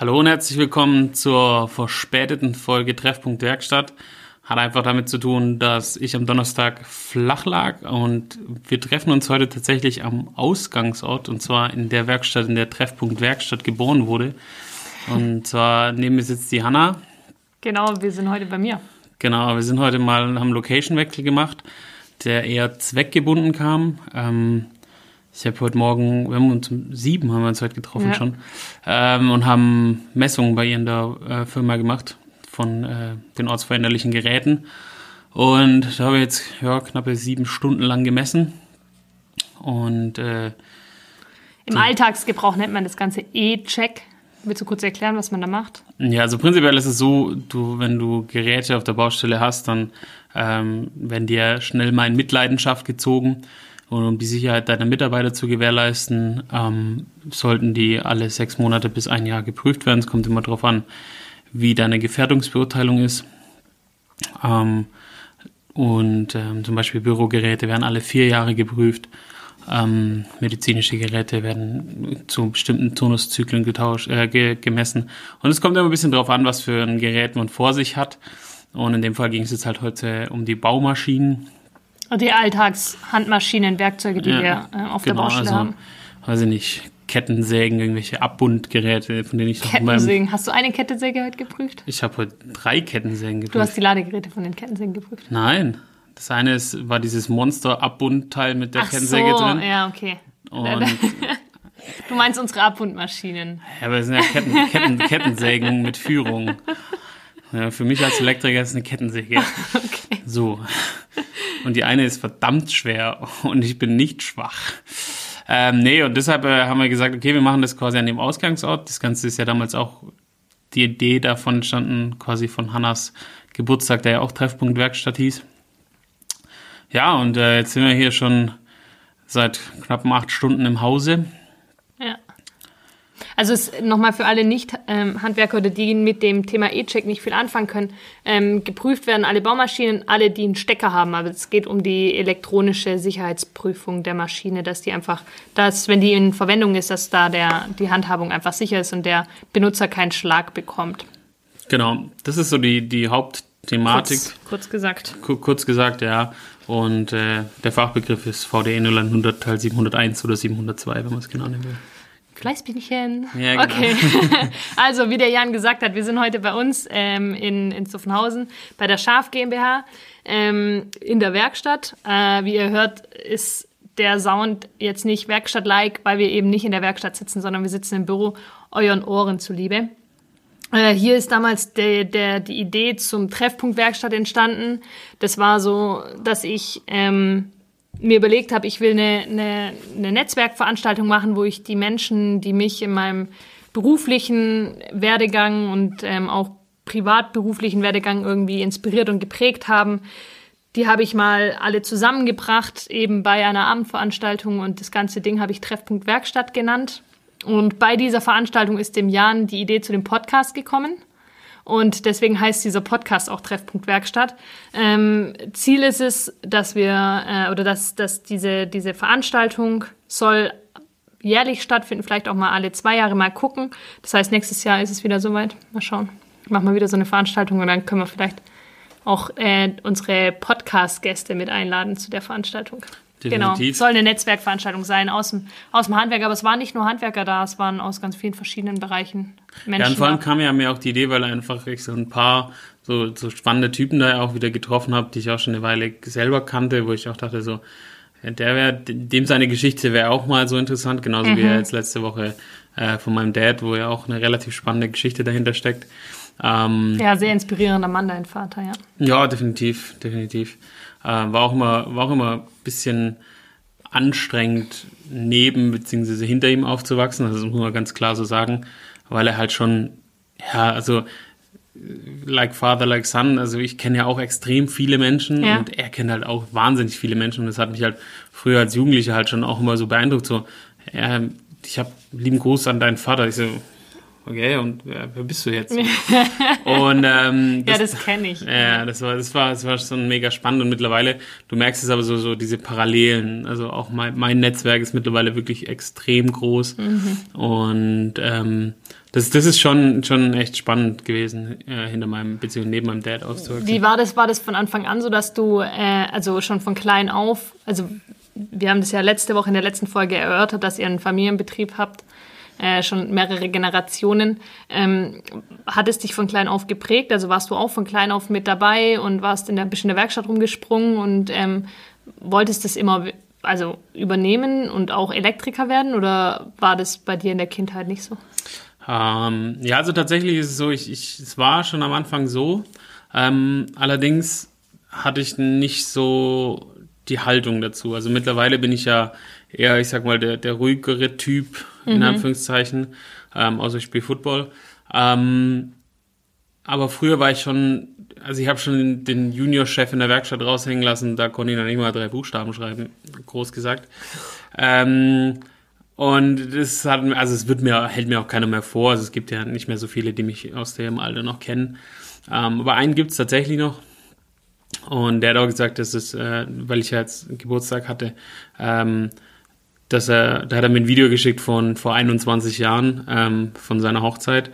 Hallo und herzlich willkommen zur verspäteten Folge Treffpunkt Werkstatt. Hat einfach damit zu tun, dass ich am Donnerstag flach lag und wir treffen uns heute tatsächlich am Ausgangsort und zwar in der Werkstatt, in der Treffpunkt Werkstatt geboren wurde. Und zwar neben mir sitzt die Hanna. Genau, wir sind heute bei mir. Genau, wir sind heute mal, haben Location-Wechsel gemacht, der eher zweckgebunden kam. Ähm, ich habe heute Morgen, wir haben uns um sieben haben wir uns heute getroffen ja. schon ähm, und haben Messungen bei ihr in der äh, Firma gemacht von äh, den ortsveränderlichen Geräten. Und da habe ich jetzt ja, knappe sieben Stunden lang gemessen. Und äh, im Alltagsgebrauch nennt man das Ganze E-Check. Willst du kurz erklären, was man da macht? Ja, also prinzipiell ist es so, du, wenn du Geräte auf der Baustelle hast, dann ähm, werden dir schnell mal in Mitleidenschaft gezogen und um die Sicherheit deiner Mitarbeiter zu gewährleisten, ähm, sollten die alle sechs Monate bis ein Jahr geprüft werden. Es kommt immer darauf an, wie deine Gefährdungsbeurteilung ist. Ähm, und ähm, zum Beispiel Bürogeräte werden alle vier Jahre geprüft. Ähm, medizinische Geräte werden zu bestimmten Tonuszyklen getauscht, äh, ge gemessen. Und es kommt immer ein bisschen darauf an, was für ein Gerät man vor sich hat. Und in dem Fall ging es jetzt halt heute um die Baumaschinen. Die Alltagshandmaschinen, Werkzeuge, die ja, wir äh, auf genau, der Baustelle also, haben. Weiß ich nicht, Kettensägen, irgendwelche Abbundgeräte, von denen ich Kettensägen. Meinem, hast du eine Kettensäge heute geprüft? Ich habe heute drei Kettensägen geprüft. Du hast die Ladegeräte von den Kettensägen geprüft? Nein. Das eine ist, war dieses Monster-Abbundteil mit der Ach Kettensäge so, drin. Ja, okay. Und du meinst unsere Abbundmaschinen. Ja, aber das sind ja Ketten, Ketten, Kettensägen mit Führung. Ja, für mich als Elektriker ist es eine Kettensäge. Okay. So. Und die eine ist verdammt schwer und ich bin nicht schwach. Ähm, nee, und deshalb äh, haben wir gesagt, okay, wir machen das quasi an dem Ausgangsort. Das Ganze ist ja damals auch die Idee davon entstanden, quasi von Hannas Geburtstag, der ja auch Treffpunkt Werkstatt hieß. Ja, und äh, jetzt sind wir hier schon seit knapp acht Stunden im Hause. Also es nochmal für alle Nicht-Handwerker oder die mit dem Thema E-Check nicht viel anfangen können. Ähm, geprüft werden alle Baumaschinen, alle, die einen Stecker haben. Aber es geht um die elektronische Sicherheitsprüfung der Maschine, dass die einfach, dass, wenn die in Verwendung ist, dass da der, die Handhabung einfach sicher ist und der Benutzer keinen Schlag bekommt. Genau, das ist so die, die Hauptthematik. Kurz, kurz gesagt. kurz gesagt, ja. Und äh, der Fachbegriff ist VDE 0100 Teil 701 oder 702, wenn man es genau nehmen will. Fleißbienchen. Ja, genau. Okay. also, wie der Jan gesagt hat, wir sind heute bei uns ähm, in, in Zuffenhausen bei der Schaf GmbH ähm, in der Werkstatt. Äh, wie ihr hört, ist der Sound jetzt nicht Werkstatt-like, weil wir eben nicht in der Werkstatt sitzen, sondern wir sitzen im Büro, euren Ohren zuliebe. Äh, hier ist damals der, der, die Idee zum Treffpunkt Werkstatt entstanden. Das war so, dass ich ähm, mir überlegt habe, ich will eine, eine, eine Netzwerkveranstaltung machen, wo ich die Menschen, die mich in meinem beruflichen Werdegang und ähm, auch privatberuflichen Werdegang irgendwie inspiriert und geprägt haben, die habe ich mal alle zusammengebracht, eben bei einer Abendveranstaltung und das ganze Ding habe ich Treffpunkt Werkstatt genannt. Und bei dieser Veranstaltung ist dem Jan die Idee zu dem Podcast gekommen. Und deswegen heißt dieser Podcast auch Treffpunkt Werkstatt. Ähm, Ziel ist es, dass wir äh, oder dass, dass diese, diese Veranstaltung soll jährlich stattfinden, vielleicht auch mal alle zwei Jahre mal gucken. Das heißt, nächstes Jahr ist es wieder soweit. Mal schauen. Machen wir wieder so eine Veranstaltung und dann können wir vielleicht auch äh, unsere Podcast-Gäste mit einladen zu der Veranstaltung. Genau. Definitiv. Genau, soll eine Netzwerkveranstaltung sein aus dem, aus dem Handwerk. Aber es waren nicht nur Handwerker da, es waren aus ganz vielen verschiedenen Bereichen Menschen. Ja, und vor allem kam ja mir auch die Idee, weil einfach ich so ein paar so, so spannende Typen da auch wieder getroffen habe, die ich auch schon eine Weile selber kannte, wo ich auch dachte so, der wäre, dem seine Geschichte wäre auch mal so interessant, genauso mhm. wie er jetzt letzte Woche äh, von meinem Dad, wo ja auch eine relativ spannende Geschichte dahinter steckt. Ähm, ja, sehr inspirierender Mann, dein Vater, ja. Ja, definitiv, definitiv. Äh, war auch immer, war auch immer ein bisschen anstrengend, neben bzw. hinter ihm aufzuwachsen. Also das muss man ganz klar so sagen, weil er halt schon, ja, also like father, like son. Also ich kenne ja auch extrem viele Menschen ja. und er kennt halt auch wahnsinnig viele Menschen und das hat mich halt früher als Jugendlicher halt schon auch immer so beeindruckt. So, ja, ich habe lieben Gruß an deinen Vater. Ich so, okay, und wer, wer bist du jetzt? und ähm, das, ja, das kenne ich. Ja, das war, das war, das war schon mega spannend und mittlerweile, du merkst es aber so, so diese Parallelen. Also auch mein, mein Netzwerk ist mittlerweile wirklich extrem groß mhm. und ähm, das, das ist schon, schon echt spannend gewesen, äh, hinter meinem, beziehungsweise neben meinem Dad auszuwachsen. Wie war das? War das von Anfang an so, dass du, äh, also schon von klein auf, also wir haben das ja letzte Woche in der letzten Folge erörtert, dass ihr einen Familienbetrieb habt, äh, schon mehrere Generationen. Ähm, hat es dich von klein auf geprägt? Also warst du auch von klein auf mit dabei und warst in der, bisschen in der Werkstatt rumgesprungen und ähm, wolltest das immer also übernehmen und auch Elektriker werden oder war das bei dir in der Kindheit nicht so? Ähm, ja, also tatsächlich ist es so, ich, ich, es war schon am Anfang so. Ähm, allerdings hatte ich nicht so die Haltung dazu. Also mittlerweile bin ich ja eher, ich sag mal, der, der ruhigere Typ, mhm. in Anführungszeichen. Ähm, also ich spiele Football. Ähm, aber früher war ich schon, also ich habe schon den Junior-Chef in der Werkstatt raushängen lassen, da konnte ich noch nicht mal drei Buchstaben schreiben, groß gesagt. Ähm, und das hat, also es wird mir, hält mir auch keiner mehr vor. Also es gibt ja nicht mehr so viele, die mich aus dem Alter noch kennen. Ähm, aber einen gibt es tatsächlich noch. Und der hat auch gesagt, dass es, äh, weil ich ja jetzt Geburtstag hatte, ähm, dass er, da hat er mir ein Video geschickt von vor 21 Jahren ähm, von seiner Hochzeit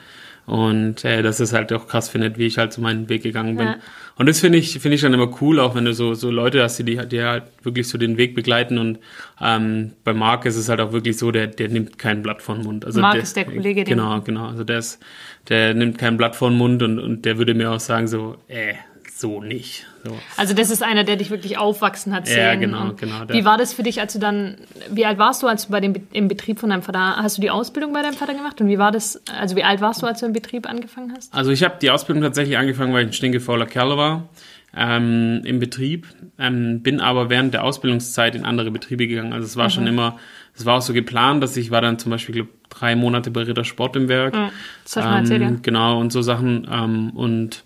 und äh, dass es halt auch krass findet, wie ich halt zu meinem Weg gegangen bin. Ja. Und das finde ich finde ich dann immer cool, auch wenn du so so Leute hast, die die halt wirklich so den Weg begleiten und ähm, bei Marc ist es halt auch wirklich so, der der nimmt kein Blatt vor den Mund. Also Marc ist der Kollege, genau genau, also der ist der nimmt kein Blatt vor den Mund und und der würde mir auch sagen so, äh so nicht. So. Also das ist einer, der dich wirklich aufwachsen hat sehen. Ja, genau, genau. Wie war das für dich, als du dann, wie alt warst du, als du bei dem im Betrieb von deinem Vater, hast du die Ausbildung bei deinem Vater gemacht? Und wie war das, also wie alt warst du, als du im Betrieb angefangen hast? Also ich habe die Ausbildung tatsächlich angefangen, weil ich ein stinkefauler Kerl war. Ähm, im Betrieb, ähm, bin aber während der Ausbildungszeit in andere Betriebe gegangen. Also es war mhm. schon immer, es war auch so geplant, dass ich war dann zum Beispiel glaub, drei Monate bei Ritter Sport im Werk. Ja, das hast du ähm, erzählt, ja. Genau, und so Sachen. Ähm, und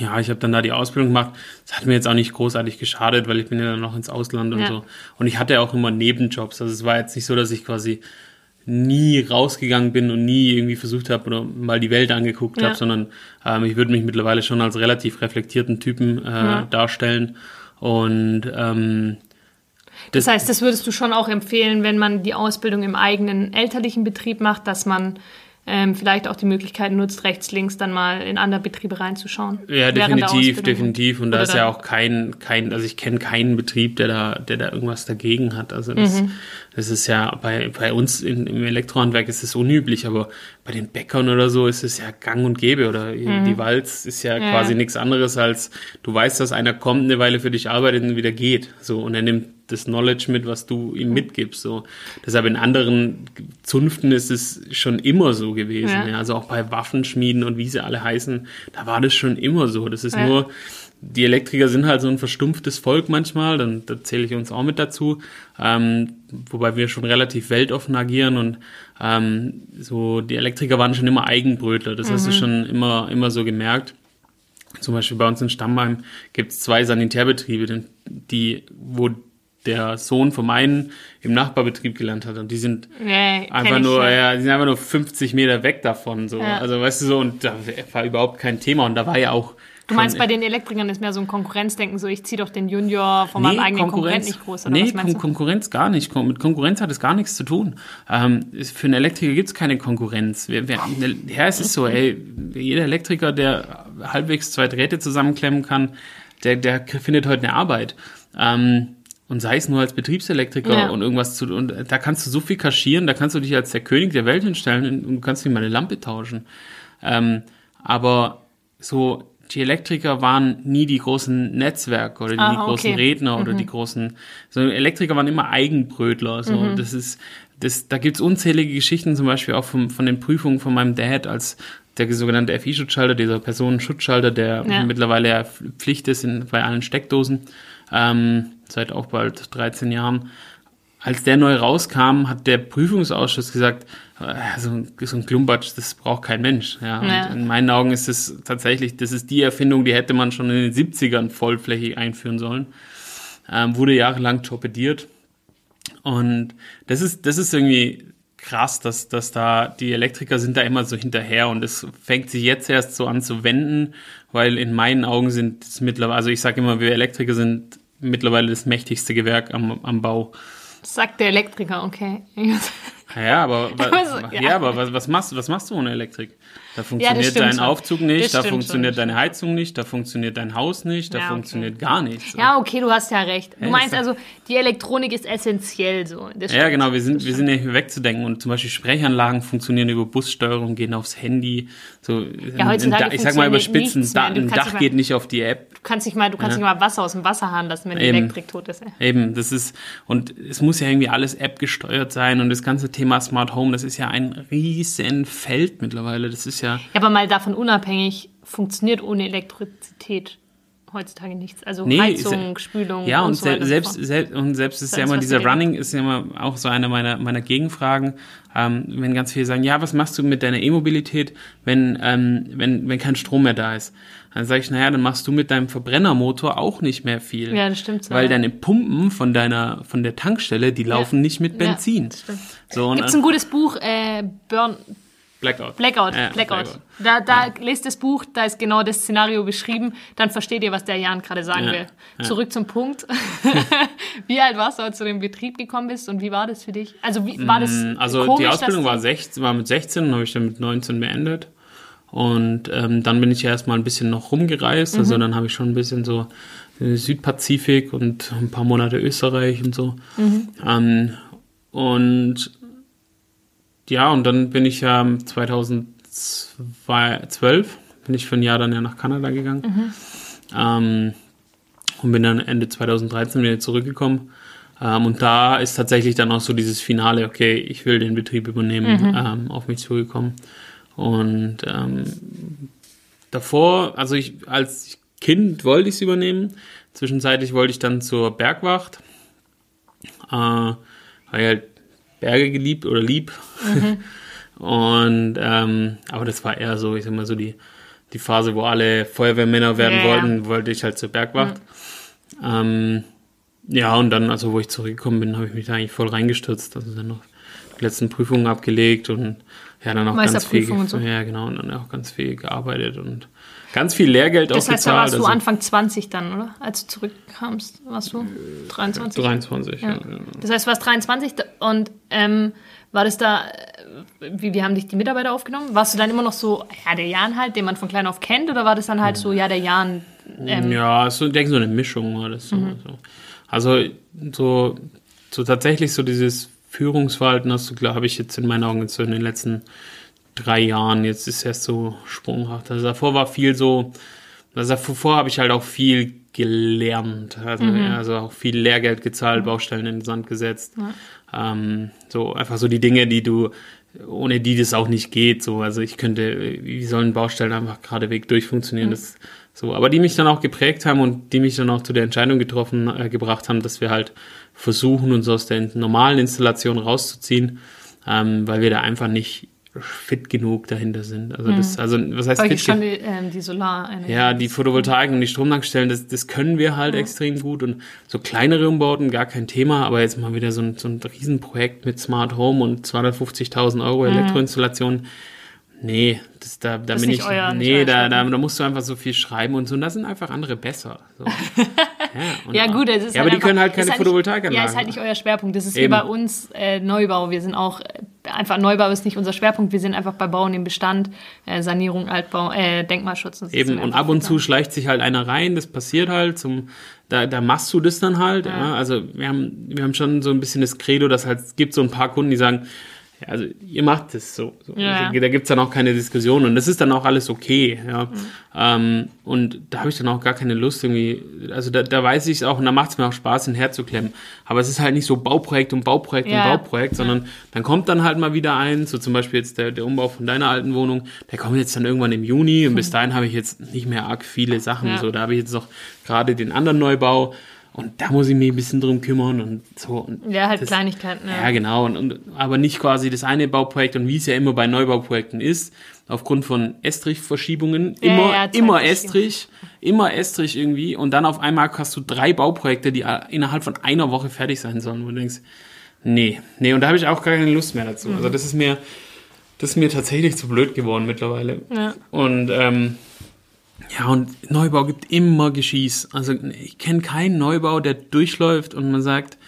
ja, ich habe dann da die Ausbildung gemacht. Das hat mir jetzt auch nicht großartig geschadet, weil ich bin ja dann noch ins Ausland und ja. so. Und ich hatte auch immer Nebenjobs. Also es war jetzt nicht so, dass ich quasi nie rausgegangen bin und nie irgendwie versucht habe oder mal die Welt angeguckt ja. habe, sondern ähm, ich würde mich mittlerweile schon als relativ reflektierten Typen äh, ja. darstellen. Und ähm, das, das heißt, das würdest du schon auch empfehlen, wenn man die Ausbildung im eigenen elterlichen Betrieb macht, dass man ähm, vielleicht auch die Möglichkeit nutzt, rechts, links dann mal in andere Betriebe reinzuschauen. Ja, definitiv, definitiv. Und da ist ja auch kein, kein, also ich kenne keinen Betrieb, der da, der da irgendwas dagegen hat. Also das, mhm. das ist ja bei, bei uns in, im Elektrohandwerk ist es unüblich, aber bei den Bäckern oder so ist es ja gang und gäbe. Oder mhm. die Walz ist ja, ja quasi nichts anderes als, du weißt, dass einer kommt, eine Weile für dich arbeitet und wieder geht. So, und er nimmt das Knowledge mit, was du ihm mitgibst. So. Deshalb in anderen Zunften ist es schon immer so gewesen. Ja. Ja. Also auch bei Waffenschmieden und wie sie alle heißen, da war das schon immer so. Das ist ja. nur, die Elektriker sind halt so ein verstumpftes Volk manchmal, dann da zähle ich uns auch mit dazu, ähm, wobei wir schon relativ weltoffen agieren und ähm, so die Elektriker waren schon immer Eigenbrötler, das mhm. hast du mhm. schon immer, immer so gemerkt. Zum Beispiel bei uns in Stammheim gibt es zwei Sanitärbetriebe, die, wo der Sohn von meinen im Nachbarbetrieb gelernt hat und die sind nee, einfach nur, ja, die sind einfach nur 50 Meter weg davon, so. Ja. Also, weißt du, so, und da war überhaupt kein Thema und da war ja auch. Du meinst, bei den Elektrikern ist mehr so ein Konkurrenzdenken, so ich ziehe doch den Junior von nee, meinem eigenen Konkurrenz nicht groß, oder Nee, Kon Konkurrenz gar nicht. Mit Konkurrenz hat es gar nichts zu tun. Ähm, für einen Elektriker gibt es keine Konkurrenz. Wer, wer, ja, es ist so, ey, jeder Elektriker, der halbwegs zwei Drähte zusammenklemmen kann, der, der findet heute eine Arbeit. Ähm, und sei es nur als Betriebselektriker ja. und irgendwas zu und da kannst du so viel kaschieren, da kannst du dich als der König der Welt hinstellen und du kannst nicht mal eine Lampe tauschen. Ähm, aber so die Elektriker waren nie die großen Netzwerke oder die, ah, großen Redner mhm. oder die großen, so Elektriker waren immer Eigenbrötler. So mhm. das ist, das, da gibt's unzählige Geschichten, zum Beispiel auch vom, von den Prüfungen von meinem Dad als der sogenannte FI-Schutzschalter, dieser Personenschutzschalter, der ja. mittlerweile ja Pflicht ist in, bei allen Steckdosen ähm, seit auch bald 13 Jahren. Als der neu rauskam, hat der Prüfungsausschuss gesagt, äh, so, ein, so ein Klumpatsch, das braucht kein Mensch. Ja. ja. in meinen Augen ist es tatsächlich, das ist die Erfindung, die hätte man schon in den 70ern vollflächig einführen sollen. Ähm, wurde jahrelang torpediert. Und das ist, das ist irgendwie krass, dass, dass da die Elektriker sind da immer so hinterher und es fängt sich jetzt erst so an zu wenden, weil in meinen Augen sind es mittlerweile, also ich sage immer, wir Elektriker sind mittlerweile das mächtigste Gewerk am, am Bau. Sagt der Elektriker, okay. Ja, aber, wa, ja. ja. aber was, was, machst, was machst du ohne Elektrik? Da funktioniert ja, dein. Aufzug nicht, da funktioniert schon. deine Heizung nicht, da funktioniert dein Haus nicht, da ja, funktioniert okay. gar nichts. Ja, okay, du hast ja recht. Du meinst also, die Elektronik ist essentiell so. ja, genau, wir sind, wir sind nicht wegzudenken und zum Beispiel Sprechanlagen funktionieren über Bussteuerung, gehen aufs Handy. So, ja, heutzutage ich sag mal überspitzen, da, ein Dach geht nicht auf die App. Du kannst nicht mal, du kannst nicht mal Wasser aus dem Wasserhahn lassen, wenn die Elektrik tot ist. Ey. Eben, das ist, und es muss ja irgendwie alles App gesteuert sein und das ganze Thema Smart Home, das ist ja ein riesen Feld mittlerweile. Das ist ja. Ja, aber mal davon unabhängig, funktioniert ohne Elektrizität heutzutage nichts. Also nee, Heizung, Spülung. Ja, und, und so se selbst, selbst, und selbst ist ja immer dieser Running, ist ja immer auch so eine meiner, meiner Gegenfragen. Ähm, wenn ganz viele sagen, ja, was machst du mit deiner E-Mobilität, wenn, ähm, wenn, wenn kein Strom mehr da ist? Dann sage ich, naja, dann machst du mit deinem Verbrennermotor auch nicht mehr viel. Ja, das stimmt. So, weil ja. deine Pumpen von deiner, von der Tankstelle, die laufen ja. nicht mit Benzin. Ja, das stimmt. So, Gibt es ein gutes Buch, äh, Burn, Blackout. Blackout, ja, Blackout. Blackout. Da, da ja. lest das Buch, da ist genau das Szenario beschrieben, dann versteht ihr, was der Jan gerade sagen ja. will. Zurück zum Punkt. wie alt warst du, als du in den Betrieb gekommen bist und wie war das für dich? Also wie war das mm, Also komisch, die Ausbildung war, 16, war mit 16 und habe ich dann mit 19 beendet. Und ähm, dann bin ich ja erstmal ein bisschen noch rumgereist. Also mhm. Dann habe ich schon ein bisschen so Südpazifik und ein paar Monate Österreich und so. Mhm. Ähm, und ja, und dann bin ich ja 2012, bin ich für ein Jahr dann ja nach Kanada gegangen. Mhm. Ähm, und bin dann Ende 2013 wieder zurückgekommen. Ähm, und da ist tatsächlich dann auch so dieses Finale, okay, ich will den Betrieb übernehmen, mhm. ähm, auf mich zugekommen. Und ähm, davor, also ich als Kind wollte ich es übernehmen. Zwischenzeitlich wollte ich dann zur Bergwacht, äh, weil halt Berge geliebt oder lieb. Mhm. Und ähm, aber das war eher so, ich sag mal so die, die Phase, wo alle Feuerwehrmänner werden ja, wollten, wollte ich halt zur Bergwacht. Mhm. Ähm, ja, und dann, also wo ich zurückgekommen bin, habe ich mich da eigentlich voll reingestürzt. Also dann noch die letzten Prüfungen abgelegt und ja, dann auch ganz viel, so. ja genau, und dann auch ganz viel gearbeitet und Ganz viel Lehrgeld das auch heißt, gezahlt. Das heißt, da warst du also, Anfang 20 dann, oder? Als du zurückkamst, warst du 23? 23, ja. ja. Das heißt, du warst 23 und ähm, war das da, wie, wie haben dich die Mitarbeiter aufgenommen? Warst du dann immer noch so, ja, der Jan halt, den man von klein auf kennt, oder war das dann halt so, ja, der Jan? Ähm, ja, so, ich denke, so eine Mischung war das. So, mhm. so. Also, so, so tatsächlich so dieses Führungsverhalten hast du, habe ich jetzt in meinen Augen so in den letzten drei Jahren. Jetzt ist erst so sprunghaft. Also davor war viel so, also davor habe ich halt auch viel gelernt. Also, mhm. also auch viel Lehrgeld gezahlt. Baustellen in den Sand gesetzt. Ja. Ähm, so einfach so die Dinge, die du, ohne die das auch nicht geht. So, also ich könnte, wie sollen Baustellen einfach geradewegs durchfunktionieren? Mhm. Das, so, aber die mich dann auch geprägt haben und die mich dann auch zu der Entscheidung getroffen, äh, gebracht haben, dass wir halt versuchen, uns aus der normalen Installation rauszuziehen, ähm, weil wir da einfach nicht fit genug dahinter sind. Also das, hm. also was heißt fit? Schon die, ähm, die Solar Ja, die Photovoltaik und die Stromtankstellen, das, das können wir halt ja. extrem gut und so kleinere Umbauten gar kein Thema, aber jetzt mal wieder so ein, so ein Riesenprojekt mit Smart Home und 250.000 Euro mhm. Nee, das, da, da das bin ich. Nee, da, da, da musst du einfach so viel schreiben und so. Und da sind einfach andere besser. So. ja, ja, gut, es ist ja, halt aber die können halt keine Photovoltaikanlagen. Ja, ist halt nicht euer Schwerpunkt. Das ist Eben. wie bei uns äh, Neubau. Wir sind auch äh, einfach Neubau ist nicht unser Schwerpunkt. Wir sind einfach bei Bauen im Bestand, äh, Sanierung, Altbau, äh, Denkmalschutz. Und Eben und ab und zu schleicht sich halt einer rein. Das passiert halt. Zum da, da machst du das dann halt. Ja. Ja. Also wir haben wir haben schon so ein bisschen das Credo, dass halt es gibt so ein paar Kunden, die sagen also ihr macht es so. so. Ja. Also, da gibt's dann auch keine Diskussion und das ist dann auch alles okay. Ja. Mhm. Ähm, und da habe ich dann auch gar keine Lust irgendwie, also da, da weiß ich es auch und da macht es mir auch Spaß, den herzuklemmen. Aber es ist halt nicht so Bauprojekt und Bauprojekt ja. und Bauprojekt, sondern dann kommt dann halt mal wieder eins, so zum Beispiel jetzt der, der Umbau von deiner alten Wohnung, der kommt jetzt dann irgendwann im Juni und mhm. bis dahin habe ich jetzt nicht mehr arg viele Sachen. So, da habe ich jetzt noch gerade den anderen Neubau und da muss ich mich ein bisschen drum kümmern und so. Und ja, halt das, Kleinigkeiten. Ja, ja genau. Und, und, aber nicht quasi das eine Bauprojekt und wie es ja immer bei Neubauprojekten ist, aufgrund von Estrich-Verschiebungen, ja, immer, ja, immer Estrich, immer Estrich irgendwie. Und dann auf einmal hast du drei Bauprojekte, die innerhalb von einer Woche fertig sein sollen, wo du denkst, nee, nee, und da habe ich auch gar keine Lust mehr dazu. Mhm. Also das ist mir, das ist mir tatsächlich zu blöd geworden mittlerweile. Ja. Und ähm, ja, und Neubau gibt immer Geschieß. Also ich kenne keinen Neubau, der durchläuft und man sagt,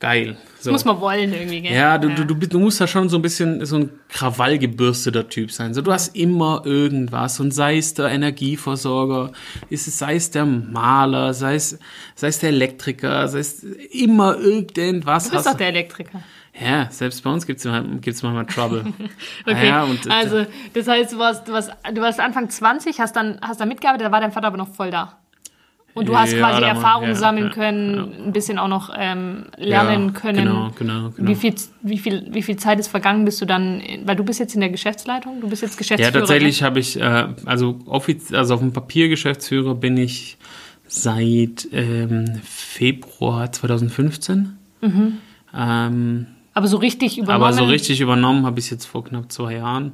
geil. So. muss man wollen irgendwie, gell? Ja, du, ja. Du, du, du musst da schon so ein bisschen so ein krawallgebürsteter Typ sein. So, du hast immer irgendwas und sei es der Energieversorger, ist es, sei es der Maler, sei es, sei es der Elektriker, sei es immer irgendwas. Du bist doch der Elektriker. Ja, selbst bei uns gibt es gibt's manchmal Trouble. okay, ja, und, also das heißt, du warst, du, warst, du warst Anfang 20, hast dann, hast dann mitgearbeitet, da war dein Vater aber noch voll da. Und du hast ja, quasi Erfahrung ja, sammeln können, ein bisschen auch noch ähm, lernen können. Genau, genau, genau. Wie viel, wie, viel, wie viel Zeit ist vergangen, bist du dann, weil du bist jetzt in der Geschäftsleitung, du bist jetzt Geschäftsführer. Ja, tatsächlich habe ich, äh, also, offiz also auf dem Papier Geschäftsführer bin ich seit ähm, Februar 2015. Mhm. Ähm, aber so richtig übernommen? Aber so richtig übernommen habe ich es jetzt vor knapp zwei Jahren.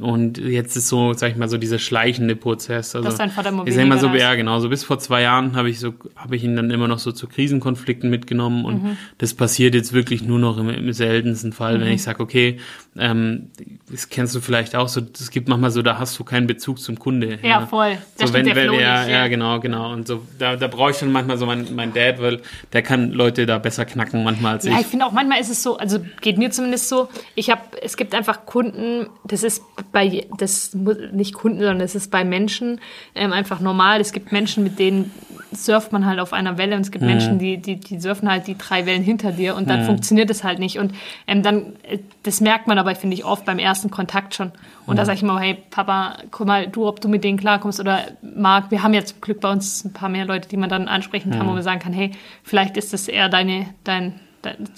Und jetzt ist so, sag ich mal, so dieser schleichende Prozess. Also, Dass dein Vater Ich sag mal so, ja, genau. So bis vor zwei Jahren habe ich so, habe ich ihn dann immer noch so zu Krisenkonflikten mitgenommen. Und mhm. das passiert jetzt wirklich nur noch im, im seltensten Fall, mhm. wenn ich sage, okay, ähm, das kennst du vielleicht auch so, es gibt manchmal so, da hast du keinen Bezug zum Kunde. Ja, ja. voll. Da so, wenn, wenn, ja, ja, genau, genau. Und so, da, da brauche ich dann manchmal so meinen mein Dad, weil der kann Leute da besser knacken manchmal als ich. Ja, ich finde auch manchmal ist es so, also geht mir zumindest so, ich habe, es gibt einfach Kunden, das ist bei, das nicht Kunden, sondern das ist bei Menschen ähm, einfach normal. Es gibt Menschen, mit denen surft man halt auf einer Welle und es gibt mhm. Menschen, die, die, die surfen halt die drei Wellen hinter dir und dann mhm. funktioniert es halt nicht. Und ähm, dann, äh, das merkt man aber, finde ich, oft beim ersten Kontakt schon. Und mhm. da sage ich immer, hey Papa, guck mal, du, ob du mit denen klarkommst oder Marc, wir haben jetzt zum Glück bei uns ein paar mehr Leute, die man dann ansprechen kann, wo mhm. man sagen kann, hey, vielleicht ist das eher deine, dein,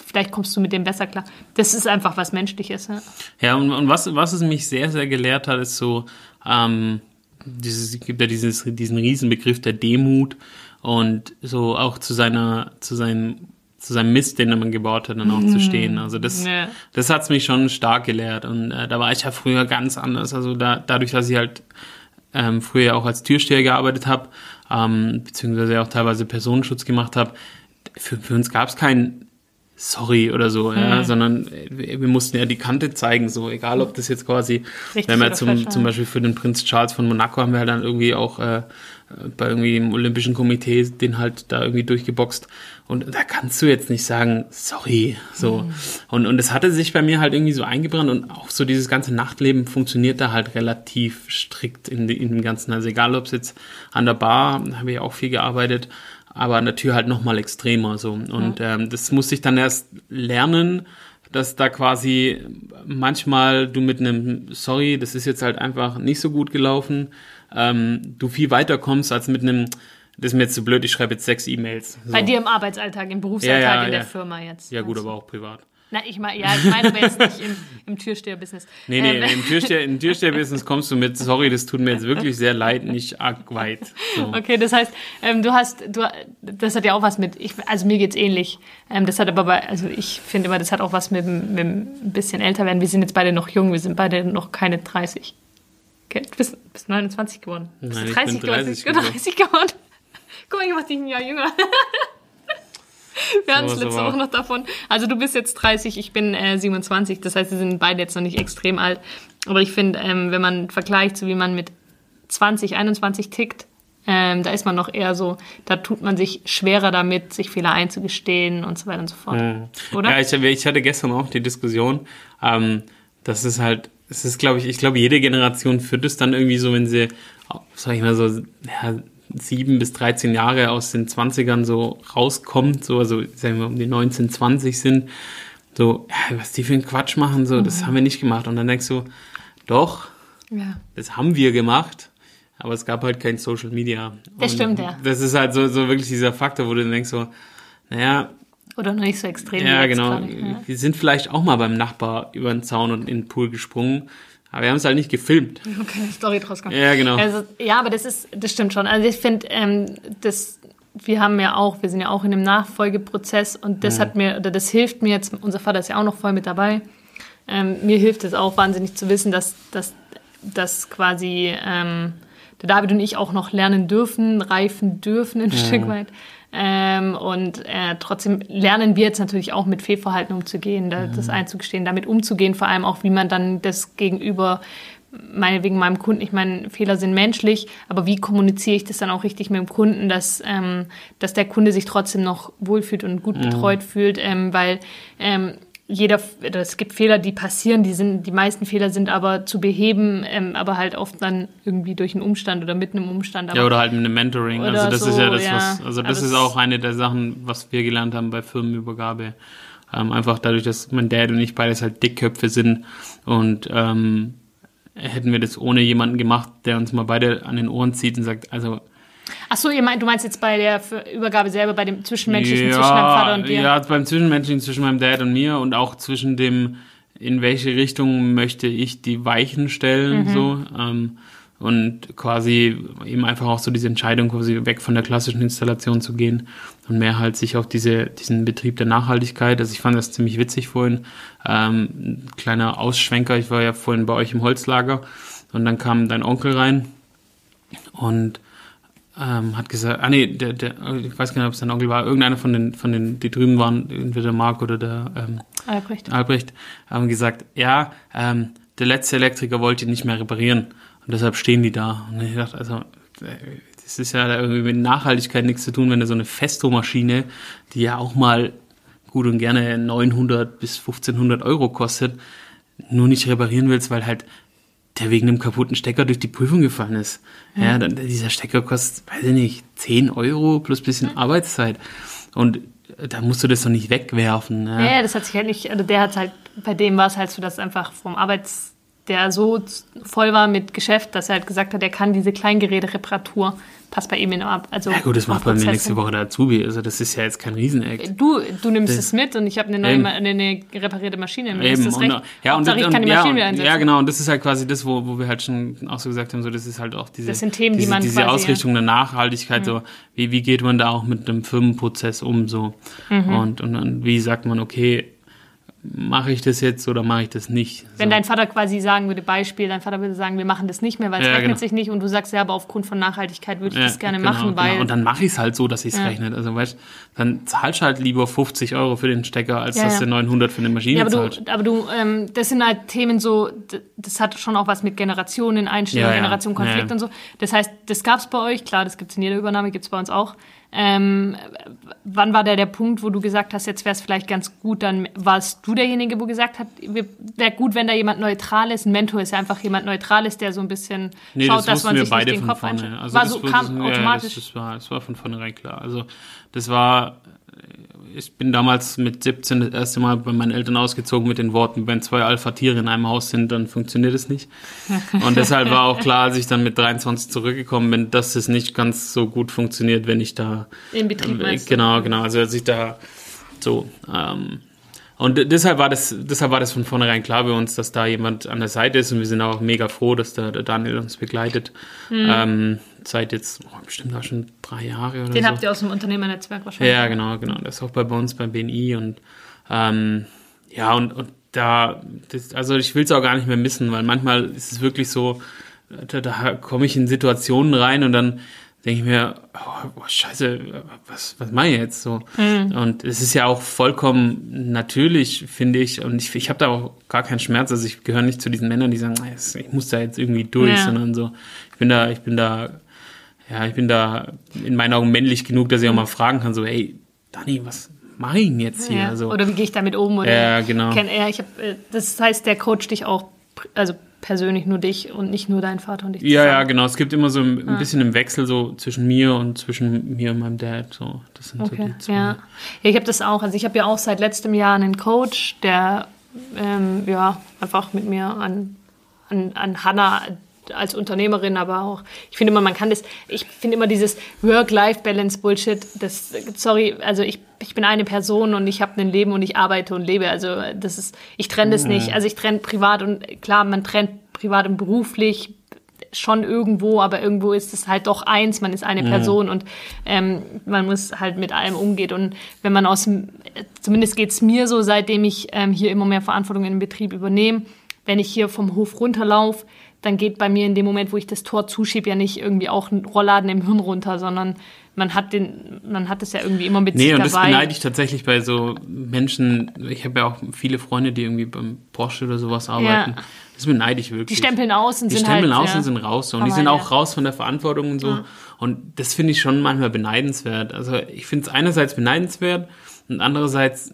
vielleicht kommst du mit dem besser klar. Das ist einfach was Menschliches. Ja, ja und, und was, was es mich sehr, sehr gelehrt hat, ist so, ähm, dieses, gibt ja dieses, diesen Riesenbegriff der Demut und so auch zu seiner, zu seinem, zu seinem Mist, den man gebaut hat, dann auch mhm. zu stehen. Also das, ja. das hat's mich schon stark gelehrt und äh, da war ich ja früher ganz anders. Also da, dadurch, dass ich halt ähm, früher auch als Türsteher gearbeitet habe, ähm, beziehungsweise auch teilweise Personenschutz gemacht habe, für, für uns gab's kein sorry oder so, ja, hm. sondern wir mussten ja die Kante zeigen, so egal ob das jetzt quasi, Richtig wenn wir zum, zum Beispiel für den Prinz Charles von Monaco haben wir halt dann irgendwie auch äh, bei irgendwie im Olympischen Komitee den halt da irgendwie durchgeboxt und da kannst du jetzt nicht sagen, sorry, so. Mhm. Und, und es hatte sich bei mir halt irgendwie so eingebrannt und auch so dieses ganze Nachtleben funktioniert da halt relativ strikt in, in dem Ganzen. Also egal, ob es jetzt an der Bar, habe ich auch viel gearbeitet, aber an der Tür halt nochmal extremer so. Und ja. ähm, das musste ich dann erst lernen, dass da quasi manchmal du mit einem Sorry, das ist jetzt halt einfach nicht so gut gelaufen, ähm, du viel weiter kommst als mit einem das ist mir jetzt zu so blöd, ich schreibe jetzt sechs E-Mails. So. Bei dir im Arbeitsalltag, im Berufsalltag ja, ja, in der Firma jetzt. Ja, gut, aber auch privat. Na, ich meine, ja, ich meine aber jetzt nicht im, im Türsteher-Business. Nee, nee, ähm. im Türsteher, Türsteher-Business kommst du mit, sorry, das tut mir jetzt wirklich sehr leid, nicht arg weit. So. Okay, das heißt, ähm, du hast, du, das hat ja auch was mit, ich, also mir geht's ähnlich. Ähm, das hat aber bei, also ich finde immer, das hat auch was mit, mit ein bisschen älter werden. Wir sind jetzt beide noch jung, wir sind beide noch keine 30. Okay, du bist, bist 29 geworden. Bist Nein, 30 ich bin 30 geworden. 30 geworden. Guck mal, ich mach dich ein Jahr jünger. Wir hatten es letzte Woche noch davon. Also du bist jetzt 30, ich bin äh, 27. Das heißt, wir sind beide jetzt noch nicht extrem alt. Aber ich finde, ähm, wenn man vergleicht, so wie man mit 20, 21 tickt, ähm, da ist man noch eher so, da tut man sich schwerer damit, sich Fehler einzugestehen und so weiter und so fort. Mhm. Oder? Ja, ich, ich, hatte gestern auch die Diskussion, ähm, das ist halt, es ist, glaube ich, ich glaube, jede Generation führt es dann irgendwie so, wenn sie, sag ich mal so, ja, sieben bis 13 Jahre aus den 20ern so rauskommt, so, also sagen wir um die 19, 20 sind, so, ja, was die für einen Quatsch machen, so, mhm. das haben wir nicht gemacht. Und dann denkst du, doch, ja. das haben wir gemacht, aber es gab halt kein Social Media. Das stimmt, ja. Das ist halt so, so wirklich dieser Faktor, wo du denkst so, naja, oder noch nicht so extrem. Ja, genau. Gerade, ja. Wir sind vielleicht auch mal beim Nachbar über den Zaun und in den Pool gesprungen. Aber wir haben es halt nicht gefilmt. Okay, Story draus gemacht. Ja, genau. Also, ja, aber das ist, das stimmt schon. Also ich finde, ähm, das, wir haben ja auch, wir sind ja auch in einem Nachfolgeprozess und das mhm. hat mir, oder das hilft mir jetzt, unser Vater ist ja auch noch voll mit dabei. Ähm, mir hilft es auch wahnsinnig zu wissen, dass, dass, dass quasi ähm, der David und ich auch noch lernen dürfen, reifen dürfen ein mhm. Stück weit. Ähm, und äh, trotzdem lernen wir jetzt natürlich auch mit Fehlverhalten umzugehen, da, mhm. das einzugestehen, damit umzugehen, vor allem auch, wie man dann das Gegenüber meinetwegen meinem Kunden, ich meine, Fehler sind menschlich, aber wie kommuniziere ich das dann auch richtig mit dem Kunden, dass, ähm, dass der Kunde sich trotzdem noch wohlfühlt und gut mhm. betreut fühlt, ähm, weil ähm, jeder, es gibt Fehler, die passieren, die sind, die meisten Fehler sind aber zu beheben, ähm, aber halt oft dann irgendwie durch einen Umstand oder mitten im Umstand. ja, oder halt mit einem Mentoring. Also das so, ist ja das, ja. was, also das ist auch eine der Sachen, was wir gelernt haben bei Firmenübergabe. Ähm, einfach dadurch, dass mein Dad und ich beides halt Dickköpfe sind und ähm, hätten wir das ohne jemanden gemacht, der uns mal beide an den Ohren zieht und sagt, also Ach so, ihr meint, du meinst jetzt bei der Übergabe selber, bei dem Zwischenmenschlichen ja, zwischen deinem Vater und dir? Ja, beim Zwischenmenschlichen zwischen meinem Dad und mir und auch zwischen dem, in welche Richtung möchte ich die Weichen stellen, mhm. so. Ähm, und quasi eben einfach auch so diese Entscheidung, quasi weg von der klassischen Installation zu gehen und mehr halt sich auf diese, diesen Betrieb der Nachhaltigkeit. Also ich fand das ziemlich witzig vorhin. Ähm, kleiner Ausschwenker, ich war ja vorhin bei euch im Holzlager und dann kam dein Onkel rein und ähm, hat gesagt, ah nee, der, der, ich weiß gar nicht, ob es dein Onkel war, irgendeiner von den, von den, die drüben waren, entweder Marc oder der ähm, Albrecht, Albrecht haben gesagt, ja, ähm, der letzte Elektriker wollte ihn nicht mehr reparieren. Und deshalb stehen die da. Und ich dachte, also, das ist ja irgendwie mit Nachhaltigkeit nichts zu tun, wenn du so eine Festo-Maschine, die ja auch mal gut und gerne 900 bis 1500 Euro kostet, nur nicht reparieren willst, weil halt der wegen einem kaputten Stecker durch die Prüfung gefallen ist. Ja, ja dann, dieser Stecker kostet, weiß ich nicht, 10 Euro plus bisschen ja. Arbeitszeit. Und da musst du das doch nicht wegwerfen. Ja, ja das hat sich halt nicht, also der hat halt, bei dem war es halt so, dass einfach vom Arbeits der so voll war mit Geschäft, dass er halt gesagt hat, er kann diese Kleingeräte-Reparatur, passt bei ihm in ab. Also ja gut, das macht bei mir nächste Woche der Azubi, also das ist ja jetzt kein Rieseneck. Du, du nimmst es mit und ich habe eine neue, eine, eine reparierte Maschine. Eben. Ist das recht. Und, ja, und, ich kann die Maschine ja, wieder einsetzen. Ja, genau, und das ist halt quasi das, wo, wo wir halt schon auch so gesagt haben, so das ist halt auch diese, das sind Themen, diese, die man diese Ausrichtung der Nachhaltigkeit, mhm. so wie, wie geht man da auch mit einem Firmenprozess um, so. Mhm. Und, und, und wie sagt man, okay, mache ich das jetzt oder mache ich das nicht? Wenn dein Vater quasi sagen würde, Beispiel, dein Vater würde sagen, wir machen das nicht mehr, weil es ja, rechnet genau. sich nicht und du sagst ja, aber aufgrund von Nachhaltigkeit würde ich ja, das gerne genau, machen, weil... Genau. Und dann mache ich es halt so, dass es ja. rechnet. Also weißt dann zahlst du halt lieber 50 Euro für den Stecker, als dass du 900 für eine Maschine ja, aber zahlst. Du, aber du, ähm, das sind halt Themen so, das hat schon auch was mit Generationen, Einstellungen, Generation, Konflikt und so. Das heißt, das gab es bei euch, klar, das gibt es in jeder Übernahme, gibt es bei uns auch. Ähm, wann war der der Punkt, wo du gesagt hast, jetzt wäre es vielleicht ganz gut, dann warst du derjenige, wo gesagt hat, wäre gut, wenn da jemand neutral ist. Ein Mentor ist ja einfach jemand Neutrales, der so ein bisschen nee, schaut, das dass man sich nicht den Kopf einschaltet. Also war so, kam das, automatisch. Ja, das, das, war, das war von vornherein klar. Also das war ich bin damals mit 17 das erste Mal bei meinen Eltern ausgezogen mit den Worten, wenn zwei Alpha-Tiere in einem Haus sind, dann funktioniert es nicht. Und deshalb war auch klar, als ich dann mit 23 zurückgekommen bin, dass es nicht ganz so gut funktioniert, wenn ich da... In Betrieb äh, Genau, genau. Also als ich da so... Ähm, und deshalb war das, deshalb war das von vornherein klar bei uns, dass da jemand an der Seite ist und wir sind auch mega froh, dass der, der Daniel uns begleitet. Mhm. Ähm, seit jetzt oh, bestimmt auch schon drei Jahre oder Den so. habt ihr aus dem Unternehmernetzwerk wahrscheinlich. Ja, genau, genau. Das ist auch bei uns beim BNI und ähm, ja, und, und da, das, also ich will es auch gar nicht mehr missen, weil manchmal ist es wirklich so, da, da komme ich in Situationen rein und dann denke ich mir, oh, oh, scheiße, was, was mache ich jetzt so? Mhm. Und es ist ja auch vollkommen natürlich, finde ich, und ich, ich habe da auch gar keinen Schmerz, also ich gehöre nicht zu diesen Männern, die sagen, ich muss da jetzt irgendwie durch, ja. sondern so, ich bin da, ich bin da, ja, ich bin da in meinen Augen männlich genug, dass ich auch mal fragen kann, so, hey, Dani, was mache ich denn jetzt hier? Ja. Also, oder wie gehe ich damit um? Oder ja, genau. Kenn, ja, ich hab, äh, das heißt, der coacht dich auch, also persönlich nur dich und nicht nur dein Vater und dich. Ja, ja, genau. Es gibt immer so ein, ein ah. bisschen im Wechsel so zwischen mir und zwischen mir und meinem Dad. So, das sind okay. so die zwei. Ja, ja ich habe das auch. Also ich habe ja auch seit letztem Jahr einen Coach, der ähm, ja einfach mit mir an, an, an Hannah als Unternehmerin, aber auch, ich finde immer, man kann das, ich finde immer dieses Work-Life-Balance-Bullshit, das, sorry, also ich, ich bin eine Person und ich habe ein Leben und ich arbeite und lebe, also das ist, ich trenne das nicht, also ich trenne privat und klar, man trennt privat und beruflich schon irgendwo, aber irgendwo ist es halt doch eins, man ist eine Person und ähm, man muss halt mit allem umgehen und wenn man aus, zumindest geht es mir so, seitdem ich ähm, hier immer mehr Verantwortung in den Betrieb übernehme, wenn ich hier vom Hof runterlaufe, dann geht bei mir in dem Moment, wo ich das Tor zuschiebe, ja nicht irgendwie auch ein Rollladen im Hirn runter, sondern man hat den, man hat es ja irgendwie immer mit nee, sich dabei. Nee, und das beneide ich tatsächlich bei so Menschen, ich habe ja auch viele Freunde, die irgendwie beim Porsche oder sowas arbeiten. Ja. Das beneide ich wirklich. Die stempeln aus und die sind stempeln halt, aus ja. und sind raus. Und die sind auch raus von der Verantwortung und so. Ja. Und das finde ich schon manchmal beneidenswert. Also ich finde es einerseits beneidenswert und andererseits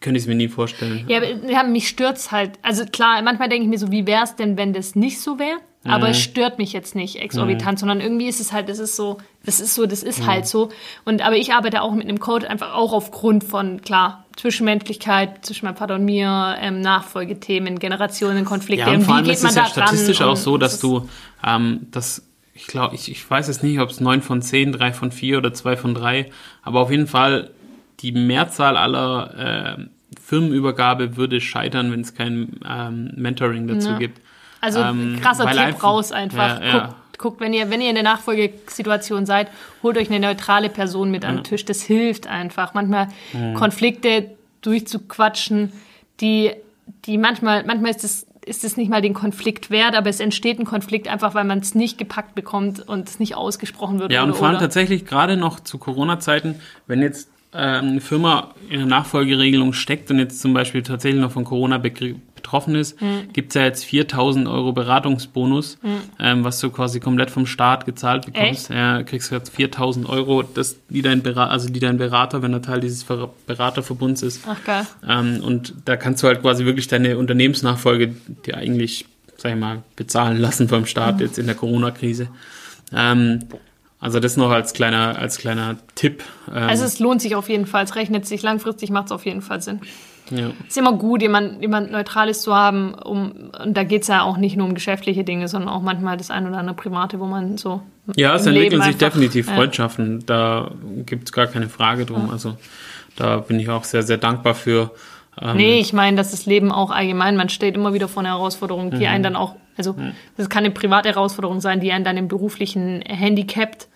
könnte ich es mir nie vorstellen. Ja, ja mich stört's halt. Also klar, manchmal denke ich mir so, wie wäre es denn, wenn das nicht so wäre? Aber mhm. es stört mich jetzt nicht exorbitant, mhm. sondern irgendwie ist es halt, das ist so, das ist so, das ist mhm. halt so. Und aber ich arbeite auch mit einem Code einfach auch aufgrund von, klar, Zwischenmenschlichkeit zwischen meinem Vater und mir, ähm, Nachfolgethemen, Generationenkonflikte. Ja, und vor allem Wie geht man ist es ja statistisch auch so, dass du, ähm, das, ich glaube, ich, ich weiß jetzt nicht, ob es 9 von 10, 3 von 4 oder 2 von 3, aber auf jeden Fall die Mehrzahl aller äh, Firmenübergabe würde scheitern, wenn es kein ähm, Mentoring dazu ja. gibt. Also ähm, krasser Tipp einfach, raus einfach. Ja, guckt, guckt, wenn ihr, wenn ihr in der Nachfolgesituation seid, holt euch eine neutrale Person mit ja. an den Tisch. Das hilft einfach. Manchmal. Konflikte durchzuquatschen, die, die manchmal, manchmal ist es ist es nicht mal den Konflikt wert, aber es entsteht ein Konflikt einfach, weil man es nicht gepackt bekommt und es nicht ausgesprochen wird. Ja, und vor allem tatsächlich gerade noch zu Corona-Zeiten, wenn jetzt eine Firma in der Nachfolgeregelung steckt und jetzt zum Beispiel tatsächlich noch von Corona betroffen ist, mhm. gibt es ja jetzt 4000 Euro Beratungsbonus, mhm. ähm, was du quasi komplett vom Staat gezahlt bekommst. Echt? Ja, kriegst du jetzt 4000 Euro, das, die dein Berater, also die dein Berater, wenn er Teil dieses Beraterverbunds ist. Ach geil. Ähm, und da kannst du halt quasi wirklich deine Unternehmensnachfolge, die eigentlich, sag ich mal, bezahlen lassen vom Staat mhm. jetzt in der Corona-Krise. Ähm, also das noch als kleiner, als kleiner Tipp. Ähm also es lohnt sich auf jeden Fall, es rechnet sich, langfristig macht es auf jeden Fall Sinn. Ja. Ist immer gut, jemand, jemand Neutrales zu haben, um, und da geht es ja auch nicht nur um geschäftliche Dinge, sondern auch manchmal das ein oder andere Private, wo man so. Ja, es entwickeln sich definitiv Freundschaften, ja. da gibt es gar keine Frage drum. Ja. Also da bin ich auch sehr, sehr dankbar für. Ähm nee, ich meine, das ist Leben auch allgemein. Man steht immer wieder vor einer Herausforderung, die mhm. einen dann auch, also das kann eine private Herausforderung sein, die einen dann im beruflichen handicapt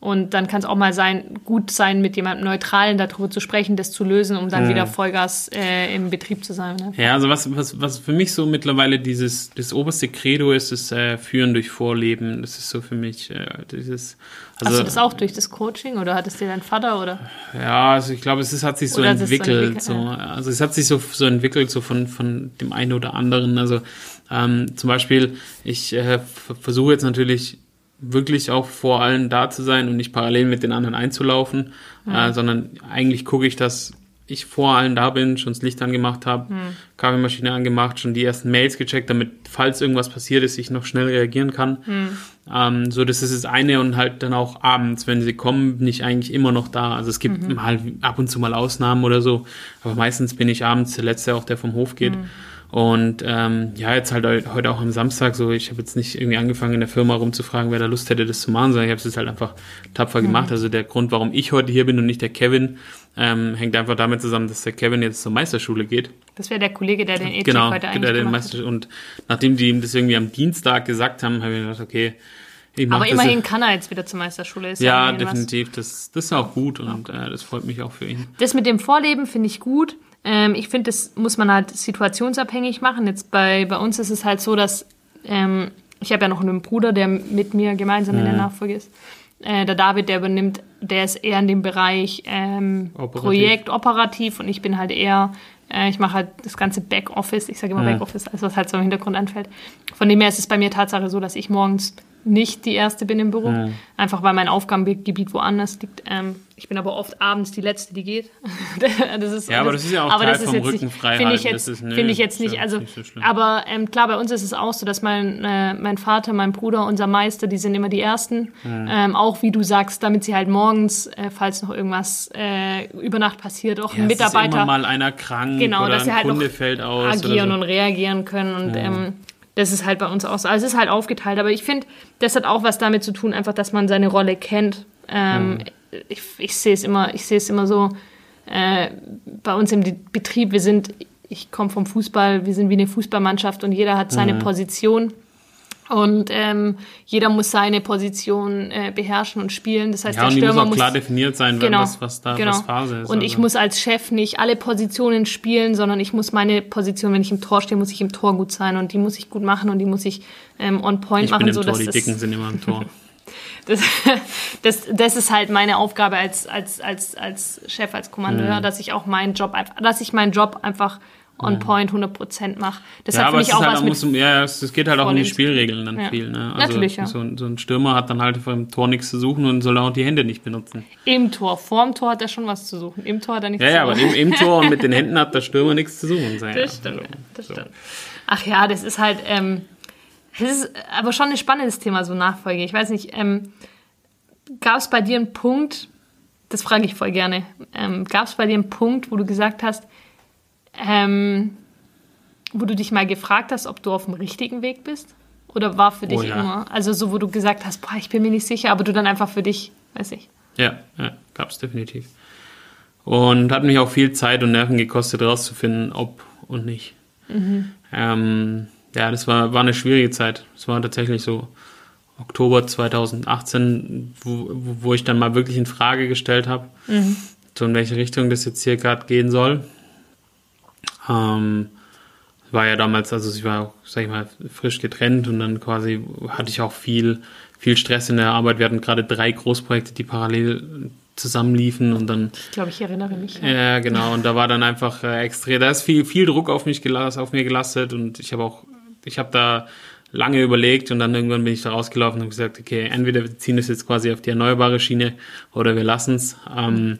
und dann kann es auch mal sein, gut sein, mit jemandem Neutralen darüber zu sprechen, das zu lösen, um dann mhm. wieder Vollgas äh, im Betrieb zu sein. Ne? Ja, also was, was, was für mich so mittlerweile dieses das oberste Credo ist, ist äh, Führen durch Vorleben. Das ist so für mich äh, dieses. Also, Hast du das auch durch das Coaching oder hattest dir dein Vater oder? Ja, also ich glaube, es ist, hat sich so entwickelt. So, entwickelt so, Also es hat sich so, so entwickelt, so von, von dem einen oder anderen. Also ähm, zum Beispiel, ich äh, versuche jetzt natürlich wirklich auch vor allen da zu sein und nicht parallel mit den anderen einzulaufen, mhm. äh, sondern eigentlich gucke ich, dass ich vor allen da bin, schon das Licht angemacht habe, mhm. Kaffeemaschine angemacht, schon die ersten Mails gecheckt, damit, falls irgendwas passiert ist, ich noch schnell reagieren kann. Mhm. Ähm, so, das ist das eine und halt dann auch abends, wenn sie kommen, bin ich eigentlich immer noch da. Also es gibt mhm. mal ab und zu mal Ausnahmen oder so, aber meistens bin ich abends der Letzte auch, der vom Hof geht. Und ähm, ja, jetzt halt heute auch am Samstag so, ich habe jetzt nicht irgendwie angefangen in der Firma rumzufragen, wer da Lust hätte, das zu machen, sondern ich habe es halt einfach tapfer mhm. gemacht. Also der Grund, warum ich heute hier bin und nicht der Kevin, ähm, hängt einfach damit zusammen, dass der Kevin jetzt zur Meisterschule geht. Das wäre der Kollege, der den E-Check genau, heute eigentlich der den Meister Und nachdem die ihm das irgendwie am Dienstag gesagt haben, habe ich gedacht, okay, aber immerhin kann er jetzt wieder zur Meisterschule. Ist ja, ja definitiv. Das, das ist auch gut und äh, das freut mich auch für ihn. Das mit dem Vorleben finde ich gut. Ähm, ich finde, das muss man halt situationsabhängig machen. Jetzt bei, bei uns ist es halt so, dass ähm, ich habe ja noch einen Bruder, der mit mir gemeinsam mhm. in der. Nachfolge ist. Äh, der David, der übernimmt, der ist eher in dem Bereich ähm, operativ. Projekt operativ und ich bin halt eher, äh, ich mache halt das ganze Backoffice, ich sage immer mhm. Backoffice, alles was halt so im Hintergrund anfällt. Von dem her ist es bei mir Tatsache so, dass ich morgens nicht die Erste bin im Büro, mhm. einfach weil mein Aufgabengebiet woanders liegt. Ähm, ich bin aber oft abends die Letzte, die geht. das ist, ja, aber das, das ist ja auch aber Teil das ist vom Rücken frei Finde ich jetzt, find ich jetzt nicht. Also, nicht so aber ähm, klar, bei uns ist es auch so, dass mein, äh, mein Vater, mein Bruder, unser Meister, die sind immer die Ersten. Mhm. Ähm, auch wie du sagst, damit sie halt morgens, äh, falls noch irgendwas äh, über Nacht passiert, auch ja, ein Mitarbeiter. Ist immer mal einer krank genau, oder dass ein sie halt Kunde fällt aus. Agieren so. und reagieren können. Und ja. ähm, das ist halt bei uns auch so. Also es ist halt aufgeteilt. Aber ich finde, das hat auch was damit zu tun, einfach, dass man seine Rolle kennt. Ähm, mhm. Ich, ich sehe es immer, ich sehe es immer so. Äh, bei uns im Betrieb, wir sind, ich komme vom Fußball, wir sind wie eine Fußballmannschaft und jeder hat seine mhm. Position. Und ähm, jeder muss seine Position äh, beherrschen und spielen. Das heißt, ja, der Stürmer muss auch klar definiert sein, genau, was, was da genau. was Phase ist. Und ich also. muss als Chef nicht alle Positionen spielen, sondern ich muss meine Position, wenn ich im Tor stehe, muss ich im Tor gut sein und die muss ich gut machen und die muss ich ähm, on point ich machen. bin im so, Tor, dass die Dicken sind immer im Tor. das, das, das ist halt meine Aufgabe als, als, als, als Chef, als Kommandeur, Mhm. dass ich auch meinen Job einfach, dass ich meinen Job einfach on point 100% mache. Das ja, hat für aber mich auch halt was auch, mit muss, ja, es, es geht halt auch um die. Spielregeln dann Ja. viel. Ne? Also Natürlich, ja. so, ein- so ein Stürmer hat dann halt vor dem Tor nichts zu suchen und soll auch die Hände nicht benutzen. im Tor. Vorm Tor hat er schon was zu suchen. Im Tor hat er nichts Ja, ja, zu aber suchen. im, im Tor und mit den Händen hat der Stürmer nichts zu suchen. Ja, Das stimmt, so, ja, das so. stimmt. Ach ja, das ist halt, ähm, das ist aber schon ein spannendes Thema, so Nachfolge. Ich weiß nicht, ähm, gab es bei dir einen Punkt, das frage ich voll gerne, ähm, gab es bei dir einen Punkt, wo du gesagt hast, ähm, wo du dich mal gefragt hast, ob du auf dem richtigen Weg bist? Oder war für dich Oh ja. immer, also so, wo du gesagt hast, boah, ich bin mir nicht sicher, aber du dann einfach für dich, weiß ich. Ja, ja gab es definitiv. Und hat mich auch viel Zeit und Nerven gekostet, rauszufinden, ob und nicht. Ähm, ja, das war, war eine schwierige Zeit. Es war tatsächlich so Oktober 2018, wo, wo wo ich dann mal wirklich in Frage gestellt habe, so in welche Richtung das jetzt hier gerade gehen soll. Ähm, war ja damals, also ich war auch, sag ich mal, frisch getrennt und dann quasi hatte ich auch viel, viel Stress in der Arbeit. Wir hatten gerade drei Großprojekte, die parallel zusammenliefen und dann Ich glaube, ich erinnere mich. Ja. ja, genau. Und da war dann einfach äh, extrem, da ist viel, viel Druck auf mich gelastet, auf mir gelastet und ich habe auch, ich habe da lange überlegt und dann irgendwann bin ich da rausgelaufen und gesagt, okay, entweder wir ziehen das jetzt quasi auf die erneuerbare Schiene oder wir lassen es, ähm,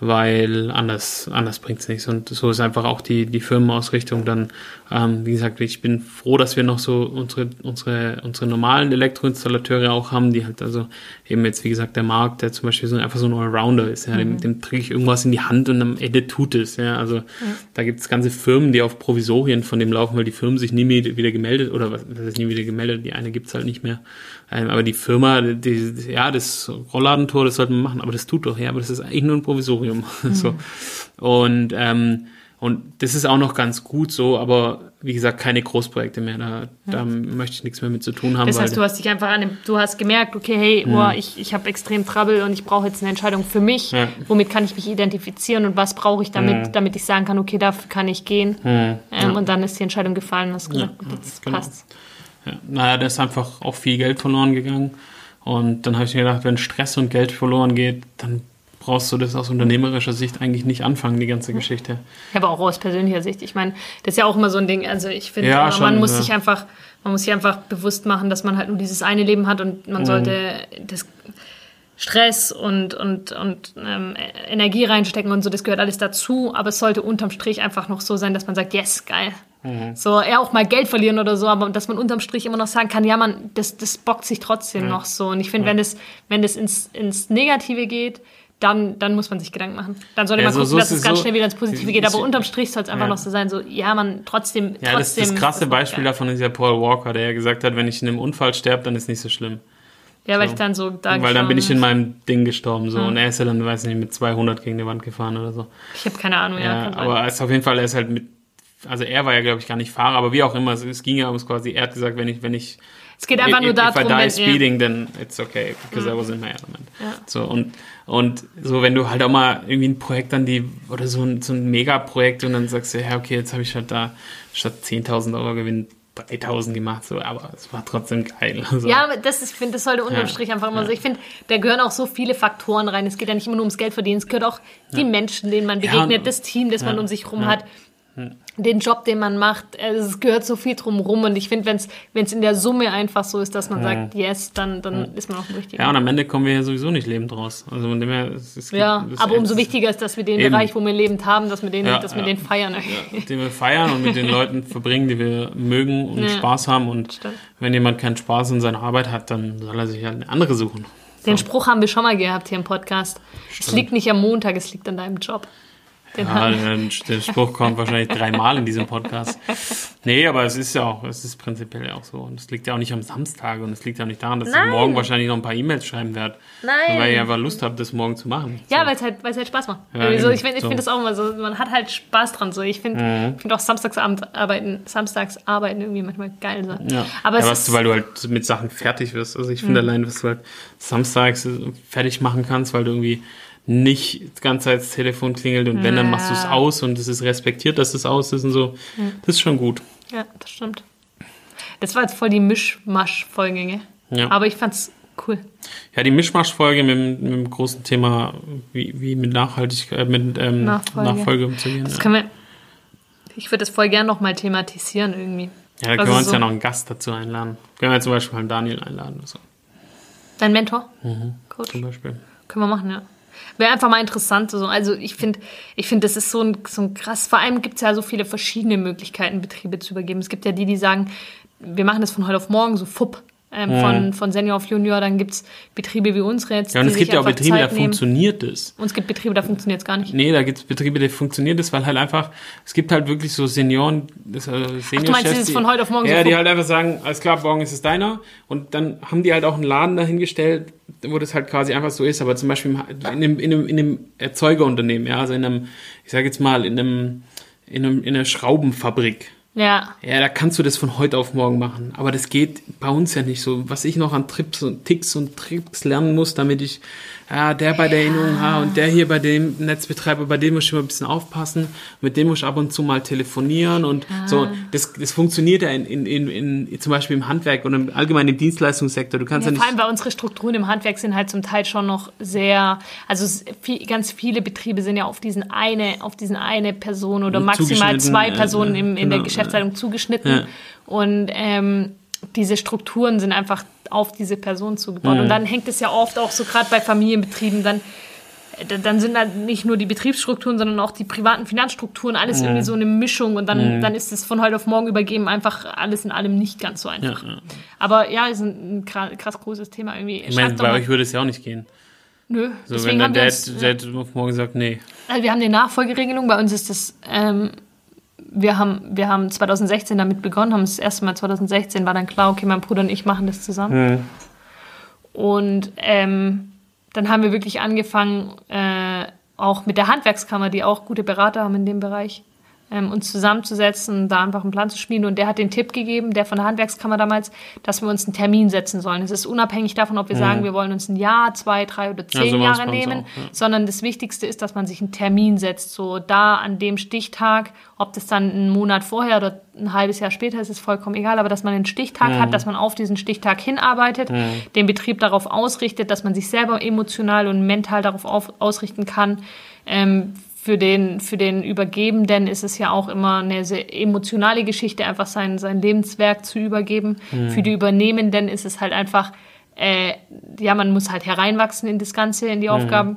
weil anders, anders bringt es nichts. Und so ist einfach auch die, die Firmenausrichtung dann, ähm, wie gesagt, ich bin froh, dass wir noch so unsere, unsere, unsere normalen Elektroinstallateure auch haben, die halt also eben jetzt, wie gesagt, der Markt, der zum Beispiel so einfach so ein Allrounder ist, ja, dem, dem kriege ich irgendwas in die Hand und am Ende tut es, ja, also da gibt es ganze Firmen, die auf Provisorien von dem laufen, weil die Firmen sich nie wieder gemeldet, oder was, das ist nie wieder gemeldet, die eine gibt's halt nicht mehr, ähm, aber die Firma, die, ja, das Rollladentor, das sollte man machen, aber das tut doch, ja, aber das ist eigentlich nur ein Provisorium, so, und, ähm, und das ist auch noch ganz gut so, aber wie gesagt, keine Großprojekte mehr. Da, da möchte ich nichts mehr mit zu tun haben. Das heißt, du hast dich einfach an dem, du hast gemerkt, okay, hey, boah, ich, ich habe extrem Trouble und ich brauche jetzt eine Entscheidung für mich. Ja. Womit kann ich mich identifizieren und was brauche ich damit, damit ich sagen kann, okay, dafür kann ich gehen. Ähm, Und dann ist die Entscheidung gefallen und hast gesagt, gut, jetzt genau. passt. Ja, naja, da ist einfach auch viel Geld verloren gegangen. Und dann habe ich mir gedacht, wenn Stress und Geld verloren geht, dann brauchst du das aus unternehmerischer Sicht eigentlich nicht anfangen, die ganze Geschichte. Aber auch aus persönlicher Sicht. Ich meine, das ist ja auch immer so ein Ding. Also ich finde, Ja, aber schon, man muss ja. sich einfach, man muss sich einfach bewusst machen, dass man halt nur dieses eine Leben hat und Mhm. man sollte das Stress und, und, und ähm, Energie reinstecken und so, das gehört alles dazu, aber es sollte unterm Strich einfach noch so sein, dass man sagt, yes, geil. Mhm. So, ja, auch mal Geld verlieren oder so, aber dass man unterm Strich immer noch sagen kann, ja, man, das, das bockt sich trotzdem noch so. Und ich finde, wenn es, wenn es ins, ins Negative geht, dann, dann muss man sich Gedanken machen. Dann sollte Ja, man so- gucken, so dass es ganz so- schnell wieder ins Positive geht. Aber unterm Strich soll es einfach Ja. noch so sein, so, ja, man trotzdem, Ja, das, trotzdem. das krasse ist Beispiel davon ist ja Paul Walker, der ja gesagt hat, wenn ich in einem Unfall sterbe, dann ist nicht so schlimm. Ja, weil so. ich dann so da Weil dann bin ich in meinem Ding gestorben. So. Und er ist ja dann, weiß nicht, mit 200 gegen die Wand gefahren oder so. Ich habe keine Ahnung, ja. Ja, aber es ist auf jeden Fall, er ist halt mit, also er war ja, glaube ich, gar nicht Fahrer, aber wie auch immer, es, es ging ja ums quasi, er hat gesagt, wenn ich, wenn ich es geht einfach nur darum, if I die wenn speeding, then it's okay, because I was in my element. Ja. So, und, und so, wenn du halt auch mal irgendwie ein Projekt dann die, oder so ein, so ein Megaprojekt und dann sagst du, ja, okay, jetzt habe ich halt da statt 10.000 Euro Gewinn 3.000 gemacht, so, aber es war trotzdem geil. So. Ja, aber das ist, ich finde, das sollte unterm Ja. Strich einfach immer so. Ich finde, da gehören auch so viele Faktoren rein. Es geht ja nicht immer nur ums Geld verdienen, es gehört auch die Menschen, denen man Ja, begegnet, und- das Team, das man ja, um sich rum ja. Hat, den Job, den man macht. Also es gehört so viel drum rum. Und ich finde, wenn es in der Summe einfach so ist, dass man sagt, yes, dann, dann ist man auch im richtigen. Ja, und am Ende kommen wir ja sowieso nicht lebend raus. Also von dem her, es, es Ja, gibt- aber umso wichtiger ist, dass wir den Eben. Bereich, wo wir lebend haben, dass wir den, Ja, dass wir ja. den feiern. den wir feiern und mit den Leuten verbringen, die wir mögen und Ja. Spaß haben. Und Stimmt. wenn jemand keinen Spaß in seiner Arbeit hat, dann soll er sich halt eine andere suchen. Den Spruch haben wir schon mal gehabt hier im Podcast. Es liegt nicht am Montag, es liegt an deinem Job. Ja, der Spruch kommt wahrscheinlich dreimal in diesem Podcast. Nee, aber es ist ja auch, es ist prinzipiell auch so. Und es liegt ja auch nicht am Samstag und es liegt ja auch nicht daran, dass Nein. ich morgen wahrscheinlich noch ein paar E-Mails schreiben werde. Nein. Weil ich einfach Lust habe, das morgen zu machen. Ja, so. weil es halt, halt Spaß macht. Ja, also ich finde so. find das auch immer so, man hat halt Spaß dran. So. Ich finde mhm. find auch Samstagsabend arbeiten, Samstags arbeiten irgendwie manchmal geil. So. Ja, aber ja, was du, weil du halt mit Sachen fertig wirst. Also ich finde mhm. allein, was du halt samstags fertig machen kannst, weil du irgendwie nicht die ganze Zeit das Telefon klingelt und wenn, dann machst du es aus und es ist respektiert, dass es aus ist und so. Ja. Das ist schon gut. Ja, das stimmt. Das war jetzt voll die Mischmasch-Folge, ja. Aber ich fand's cool. Ja, die Mischmasch-Folge mit, mit, dem großen Thema, wie, wie mit Nachhaltigkeit, mit ähm, Nachfolge. Nachfolge umzugehen. Das ja. können wir, ich würde das voll gerne nochmal thematisieren irgendwie. Ja, da können wir uns so ja noch einen Gast dazu einladen. Können wir zum Beispiel mal Daniel einladen oder so. Dein Mentor? Mhm, Coach? Zum Beispiel. Können wir machen, ja. Wäre einfach mal interessant. So. Also ich finde, ich finde, das ist so ein, so ein krass. Vor allem gibt es ja so viele verschiedene Möglichkeiten, Betriebe zu übergeben. Es gibt ja die, die sagen, wir machen das von heute auf morgen, so FUP ähm, ja. von, von Senior auf Junior. Dann gibt es Betriebe wie unsere jetzt. Ja, und es gibt ja auch Betriebe, da funktioniert es. Und es gibt Betriebe, da funktioniert es gar nicht. Nee, da gibt es Betriebe, da funktioniert es, weil halt einfach, es gibt halt wirklich so Senioren, das, äh, Senior Ach, du meinst, dieses von heute auf morgen Ja, so die halt einfach sagen, alles klar, morgen ist es deiner. Und dann haben die halt auch einen Laden dahingestellt, wo das halt quasi einfach so ist. Aber zum Beispiel in einem, in einem, in einem Erzeugerunternehmen, ja, also in einem, ich sage jetzt mal, in einem, in einem, in einer Schraubenfabrik ja. Ja, da kannst du das von heute auf morgen machen. Aber das geht bei uns ja nicht so. Was ich noch an Trips und Ticks und Trips lernen muss, damit ich ja, der bei der ja. und der hier bei dem Netzbetreiber, bei dem muss ich immer ein bisschen aufpassen, mit dem muss ich ab und zu mal telefonieren und ja. so. Das, das funktioniert ja in, in, in, in, zum Beispiel im Handwerk und im allgemeinen Dienstleistungssektor. Du kannst ja, ja nicht. Vor allem, weil unsere Strukturen im Handwerk sind halt zum Teil schon noch sehr, also viel, ganz viele Betriebe sind ja auf diesen eine, auf diesen eine Person oder maximal zwei Personen im, in genau, der Geschäftsleitung zugeschnitten. Und ähm, diese Strukturen sind einfach auf diese Person zugebaut. Mhm. Und dann hängt es ja oft auch so gerade bei Familienbetrieben, dann, dann sind da nicht nur die Betriebsstrukturen, sondern auch die privaten Finanzstrukturen, alles mhm. irgendwie so eine Mischung und dann, mhm. dann ist es von heute auf morgen übergeben einfach alles in allem nicht ganz so einfach. Ja, ja. Aber ja, ist ein, krass, großes Thema irgendwie. Ich meine, bei euch würde es ja auch nicht gehen. Nö. So, Deswegen wenn der Dad, Dad auf morgen sagt, nee. Also wir haben eine Nachfolgeregelung, bei uns ist das ähm, wir haben, wir haben 2016 damit begonnen, haben das erste Mal 2016 war dann klar, okay, mein Bruder und ich machen das zusammen. Mhm. Und ähm, dann haben wir wirklich angefangen, äh, auch mit der Handwerkskammer, die auch gute Berater haben in dem Bereich, ähm, uns zusammenzusetzen, da einfach einen Plan zu schmieden. Und der hat den Tipp gegeben, der von der Handwerkskammer damals, dass wir uns einen Termin setzen sollen. Es ist unabhängig davon, ob wir mhm. sagen, wir wollen uns ein Jahr, zwei, drei oder zehn ja, so Jahre nehmen, auch, ja. sondern das Wichtigste ist, dass man sich einen Termin setzt. So da an dem Stichtag, ob das dann einen Monat vorher oder ein halbes Jahr später ist, ist vollkommen egal, aber dass man einen Stichtag mhm. hat, dass man auf diesen Stichtag hinarbeitet, mhm. den Betrieb darauf ausrichtet, dass man sich selber emotional und mental darauf auf, ausrichten kann. Ähm, für den, für den Übergebenden ist es ja auch immer eine sehr emotionale Geschichte, einfach sein, sein Lebenswerk zu übergeben. Mhm. Für die Übernehmenden ist es halt einfach, äh, ja, man muss halt hereinwachsen in das Ganze, in die mhm. Aufgaben.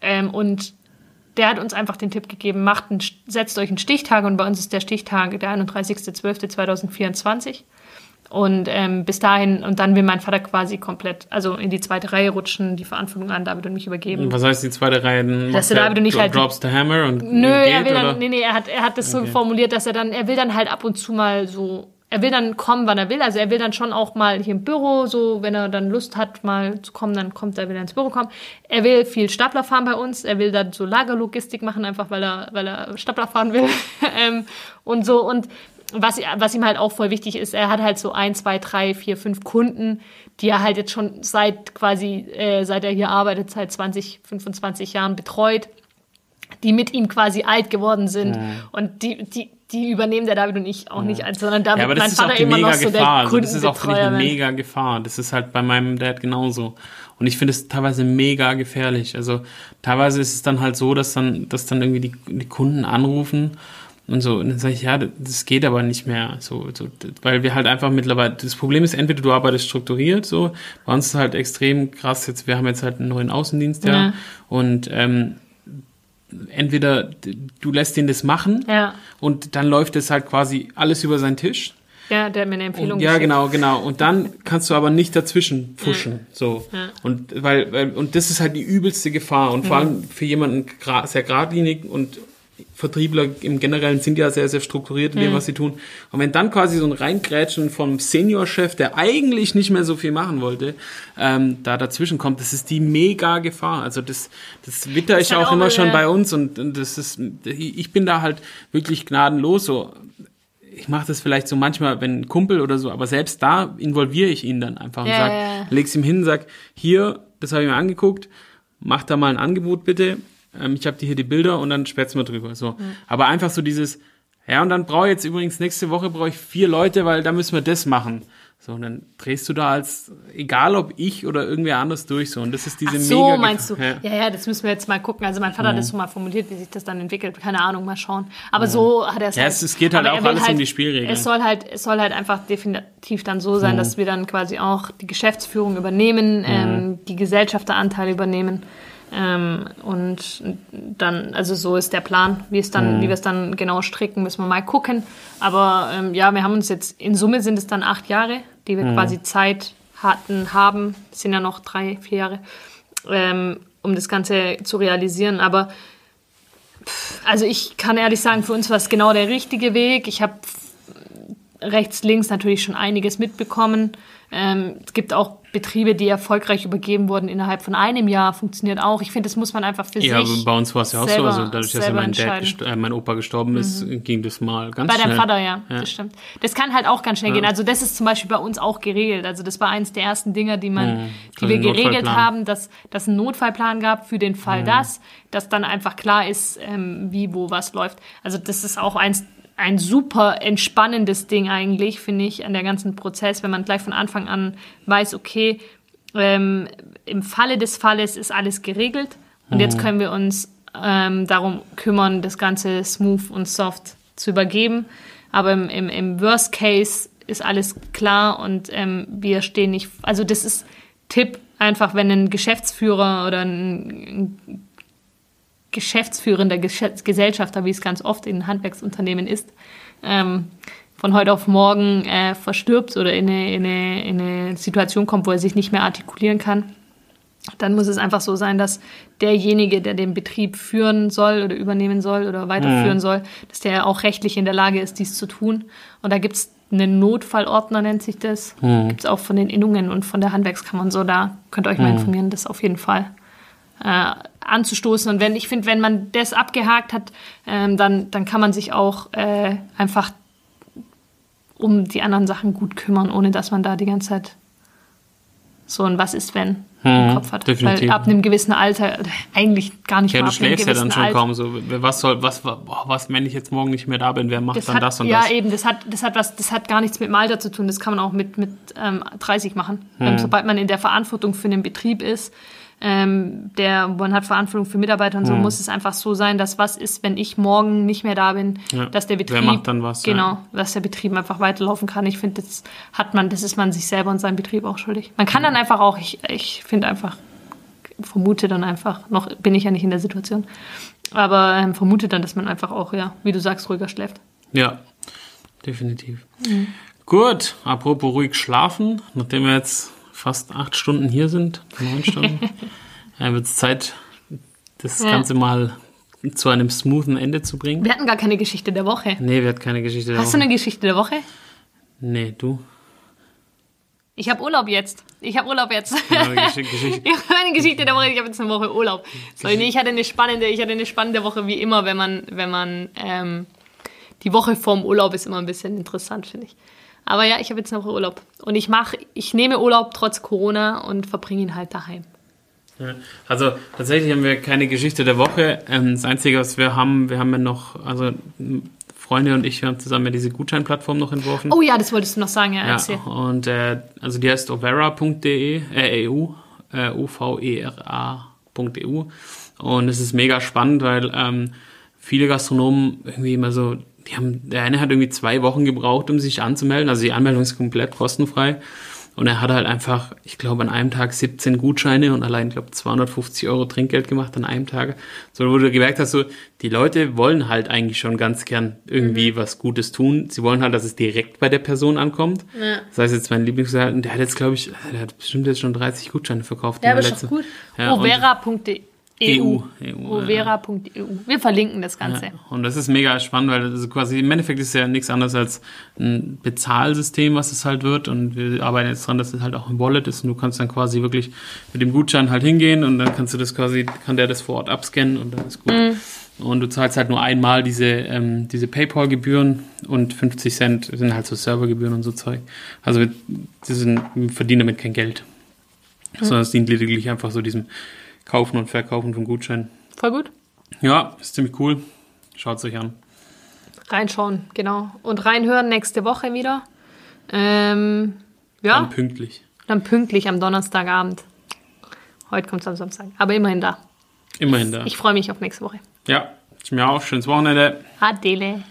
Ähm, und der hat uns einfach den Tipp gegeben, macht einen, setzt euch einen Stichtag und bei uns ist der Stichtag der 31.12.2024. Und ähm, bis dahin, und dann will mein Vater quasi komplett, also in die zweite Reihe rutschen, die Verantwortung an David und mich übergeben. Was heißt die zweite Reihe? Dass er David und ich halt. Drops the hammer und. Nö, geht, er will oder? dann, nee, nee, er hat, er hat das okay. so formuliert, dass er dann, er will dann halt ab und zu mal so, er will dann kommen, wann er will. Also er will dann schon auch mal hier im Büro, so, wenn er dann Lust hat, mal zu kommen, dann kommt er, will er ins Büro kommen. Er will viel Stapler fahren bei uns. Er will dann so Lagerlogistik machen, einfach weil er, weil er Stapler fahren will. ähm, und so, und was, was ihm halt auch voll wichtig ist, er hat halt so ein, zwei, drei, vier, fünf Kunden, die er halt jetzt schon seit quasi, äh, seit er hier arbeitet, seit 20, 25 Jahren betreut, die mit ihm quasi alt geworden sind. Mhm. Und die, die, die übernehmen der David und ich auch nicht als, sondern David, ja, mein Vater immer noch so Gefahr. also Das ist auch für mich eine mega Gefahr. Das ist halt bei meinem Dad genauso. Und ich finde es teilweise mega gefährlich. Also teilweise ist es dann halt so, dass dann, dass dann irgendwie die, die Kunden anrufen und so. Und dann sage ich, ja, das geht aber nicht mehr. So, so, weil wir halt einfach mittlerweile, das Problem ist, entweder du arbeitest strukturiert, so, bei uns ist halt extrem krass, jetzt, wir haben jetzt halt einen neuen Außendienst, ja, ja. und ähm, entweder du lässt ihn das machen ja. und dann läuft es halt quasi alles über seinen Tisch. Ja, der hat mir eine Empfehlung und, Ja, genau, genau. Und dann kannst du aber nicht dazwischen fuschen. Ja. So. Ja. Und weil, weil, und das ist halt die übelste Gefahr. Und vor allem für jemanden sehr geradlinig und Vertriebler im Generellen sind ja sehr, sehr strukturiert in dem, mhm. was sie tun. Und wenn dann quasi so ein Reingrätschen vom Seniorchef, der eigentlich nicht mehr so viel machen wollte, ähm, da dazwischen kommt, das ist die mega Gefahr. Also das, das witter ich auch, auch immer schon bei uns und, und das ist, ich bin da halt wirklich gnadenlos so ich mache das vielleicht so manchmal, wenn ein Kumpel oder so, aber selbst da involviere ich ihn dann einfach und ja, sag, ja. leg's ihm hin, sag, hier, das habe ich mir angeguckt, mach da mal ein Angebot bitte ähm, ich habe hier die Bilder und dann spätzen wir drüber. So. Mhm. Aber einfach so dieses, ja, und dann brauche ich jetzt übrigens nächste Woche brauche ich vier Leute, weil da müssen wir das machen. So, und dann drehst du da als, egal ob ich oder irgendwer anders durch, so. Und das ist diese Ach so, mega. meinst du? Ja. ja. ja, das müssen wir jetzt mal gucken. Also mein Vater mhm. hat das so mal formuliert, wie sich das dann entwickelt. Keine Ahnung, mal schauen. Aber mhm. so hat er es ja, halt. Es, geht halt auch alles halt, um die Spielregeln. Es soll halt, es soll halt einfach definitiv dann so sein, mhm. dass wir dann quasi auch die Geschäftsführung übernehmen, ähm, mhm. die Gesellschafteranteile übernehmen. Ähm, und dann, also so ist der Plan. Wie es dann, mhm. wie wir es dann genau stricken, müssen wir mal gucken. Aber ähm, ja, wir haben uns jetzt, in Summe sind es dann acht Jahre, die wir mhm. quasi Zeit hatten, haben. Sind ja noch drei, vier Jahre, ähm, um das Ganze zu realisieren. Aber also ich kann ehrlich sagen, für uns war es genau der richtige Weg. Ich habe rechts, links natürlich schon einiges mitbekommen. Ähm, es gibt auch Betriebe, die erfolgreich übergeben wurden innerhalb von einem Jahr, funktioniert auch. Ich finde, das muss man einfach für ja, sich. Ja, bei uns war es ja auch so. Also dadurch, dass ja mein, Dad, äh, mein Opa gestorben ist, mhm. ging das mal ganz bei schnell. Bei deinem Vater, ja, ja, das stimmt. Das kann halt auch ganz schnell ja. gehen. Also das ist zum Beispiel bei uns auch geregelt. Also das war eins der ersten Dinge, die man, mhm. die also wir geregelt haben, dass dass einen Notfallplan gab für den Fall mhm. das, dass dann einfach klar ist, ähm, wie, wo, was läuft. Also das ist auch eins ein super entspannendes Ding eigentlich, finde ich, an der ganzen Prozess, wenn man gleich von Anfang an weiß, okay, ähm, im Falle des Falles ist alles geregelt und mhm. jetzt können wir uns ähm, darum kümmern, das Ganze smooth und soft zu übergeben. Aber im, im, im Worst Case ist alles klar und ähm, wir stehen nicht. Also, das ist Tipp einfach, wenn ein Geschäftsführer oder ein, ein geschäftsführender Gesellschafter, wie es ganz oft in Handwerksunternehmen ist, ähm, von heute auf morgen äh, verstirbt oder in eine, in, eine, in eine Situation kommt, wo er sich nicht mehr artikulieren kann, dann muss es einfach so sein, dass derjenige, der den Betrieb führen soll oder übernehmen soll oder weiterführen mhm. soll, dass der auch rechtlich in der Lage ist, dies zu tun. Und da gibt es einen Notfallordner, nennt sich das. Mhm. Gibt es auch von den Innungen und von der Handwerkskammer und so. Da könnt ihr euch mhm. mal informieren, das auf jeden Fall äh, anzustoßen. Und wenn ich finde, wenn man das abgehakt hat, ähm, dann, dann kann man sich auch äh, einfach um die anderen Sachen gut kümmern, ohne dass man da die ganze Zeit so ein Was ist wenn hm, im Kopf hat. Definitiv. Weil ab einem gewissen Alter eigentlich gar nicht ja, mehr. Du schläfst ja dann schon Alter. kaum so. Was soll, was, was, wenn ich jetzt morgen nicht mehr da bin, wer macht das dann hat, das und ja, das? Ja, eben, das hat, das hat was, das hat gar nichts mit dem Alter zu tun. Das kann man auch mit, mit ähm, 30 machen. Hm. sobald man in der Verantwortung für den Betrieb ist, ähm, der, man hat Verantwortung für Mitarbeiter und so, mhm. muss es einfach so sein, dass was ist, wenn ich morgen nicht mehr da bin, ja. dass der Betrieb, Wer macht dann was, genau, ja. dass der Betrieb einfach weiterlaufen kann. Ich finde, das hat man, das ist man sich selber und seinem Betrieb auch schuldig. Man kann mhm. dann einfach auch, ich, ich finde einfach, vermute dann einfach, noch bin ich ja nicht in der Situation, aber ähm, vermute dann, dass man einfach auch, ja, wie du sagst, ruhiger schläft. Ja, definitiv. Mhm. Gut, apropos ruhig schlafen, nachdem wir jetzt fast acht Stunden hier sind, neun Stunden, ja, wird es Zeit, das ja. Ganze mal zu einem smoothen Ende zu bringen. Wir hatten gar keine Geschichte der Woche. Nee, wir hatten keine Geschichte der Hast Woche. Hast du eine Geschichte der Woche? Nee, du? Ich habe Urlaub jetzt. Ich habe Urlaub jetzt. Ja, Geschichte. ich habe eine Geschichte der Woche. Ich habe jetzt eine Woche Urlaub. So, nee, ich hatte eine spannende, ich hatte eine spannende Woche wie immer, wenn man, wenn man ähm, die Woche vorm Urlaub ist immer ein bisschen interessant, finde ich. Aber ja, ich habe jetzt noch Urlaub. Und ich mache, ich nehme Urlaub trotz Corona und verbringe ihn halt daheim. Also tatsächlich haben wir keine Geschichte der Woche. Ähm, das Einzige, was wir haben, wir haben ja noch, also Freunde und ich, haben zusammen ja diese Gutscheinplattform noch entworfen. Oh ja, das wolltest du noch sagen, ja. ja und äh, also die heißt overa.de, äh, EU, äh, O-V-E-R-A.eu. Und es ist mega spannend, weil ähm, viele Gastronomen irgendwie immer so die haben, der eine hat irgendwie zwei Wochen gebraucht, um sich anzumelden. Also die Anmeldung ist komplett kostenfrei. Und er hat halt einfach, ich glaube, an einem Tag 17 Gutscheine und allein, ich glaube, 250 Euro Trinkgeld gemacht an einem Tag. So, wo du gemerkt hast, so, die Leute wollen halt eigentlich schon ganz gern irgendwie mhm. was Gutes tun. Sie wollen halt, dass es direkt bei der Person ankommt. Ja. Das heißt jetzt mein Lieblingsverhalten, der hat jetzt, glaube ich, der hat bestimmt jetzt schon 30 Gutscheine verkauft. Ja, aber ist doch gut. Ja, Overa.de EU. Overa.eu. Wir verlinken das Ganze. Ja, und das ist mega spannend, weil das quasi im Endeffekt ist ja nichts anderes als ein Bezahlsystem, was es halt wird. Und wir arbeiten jetzt dran, dass es halt auch ein Wallet ist. Und du kannst dann quasi wirklich mit dem Gutschein halt hingehen und dann kannst du das quasi, kann der das vor Ort abscannen und dann ist gut. Mhm. Und du zahlst halt nur einmal diese, ähm, diese PayPal-Gebühren und 50 Cent sind halt so Servergebühren und so Zeug. Also wir, sind, wir verdienen damit kein Geld. Mhm. Sondern es dient lediglich einfach so diesem Kaufen und Verkaufen von Gutscheinen. Voll gut. Ja, ist ziemlich cool. Schaut es euch an. Reinschauen, genau. Und reinhören nächste Woche wieder. Ähm, ja. Dann pünktlich. Dann pünktlich am Donnerstagabend. Heute kommt es am Samstag. Aber immerhin da. Immerhin da. Ich freue mich auf nächste Woche. Ja, ich mir auch. Schönes Wochenende. Adele.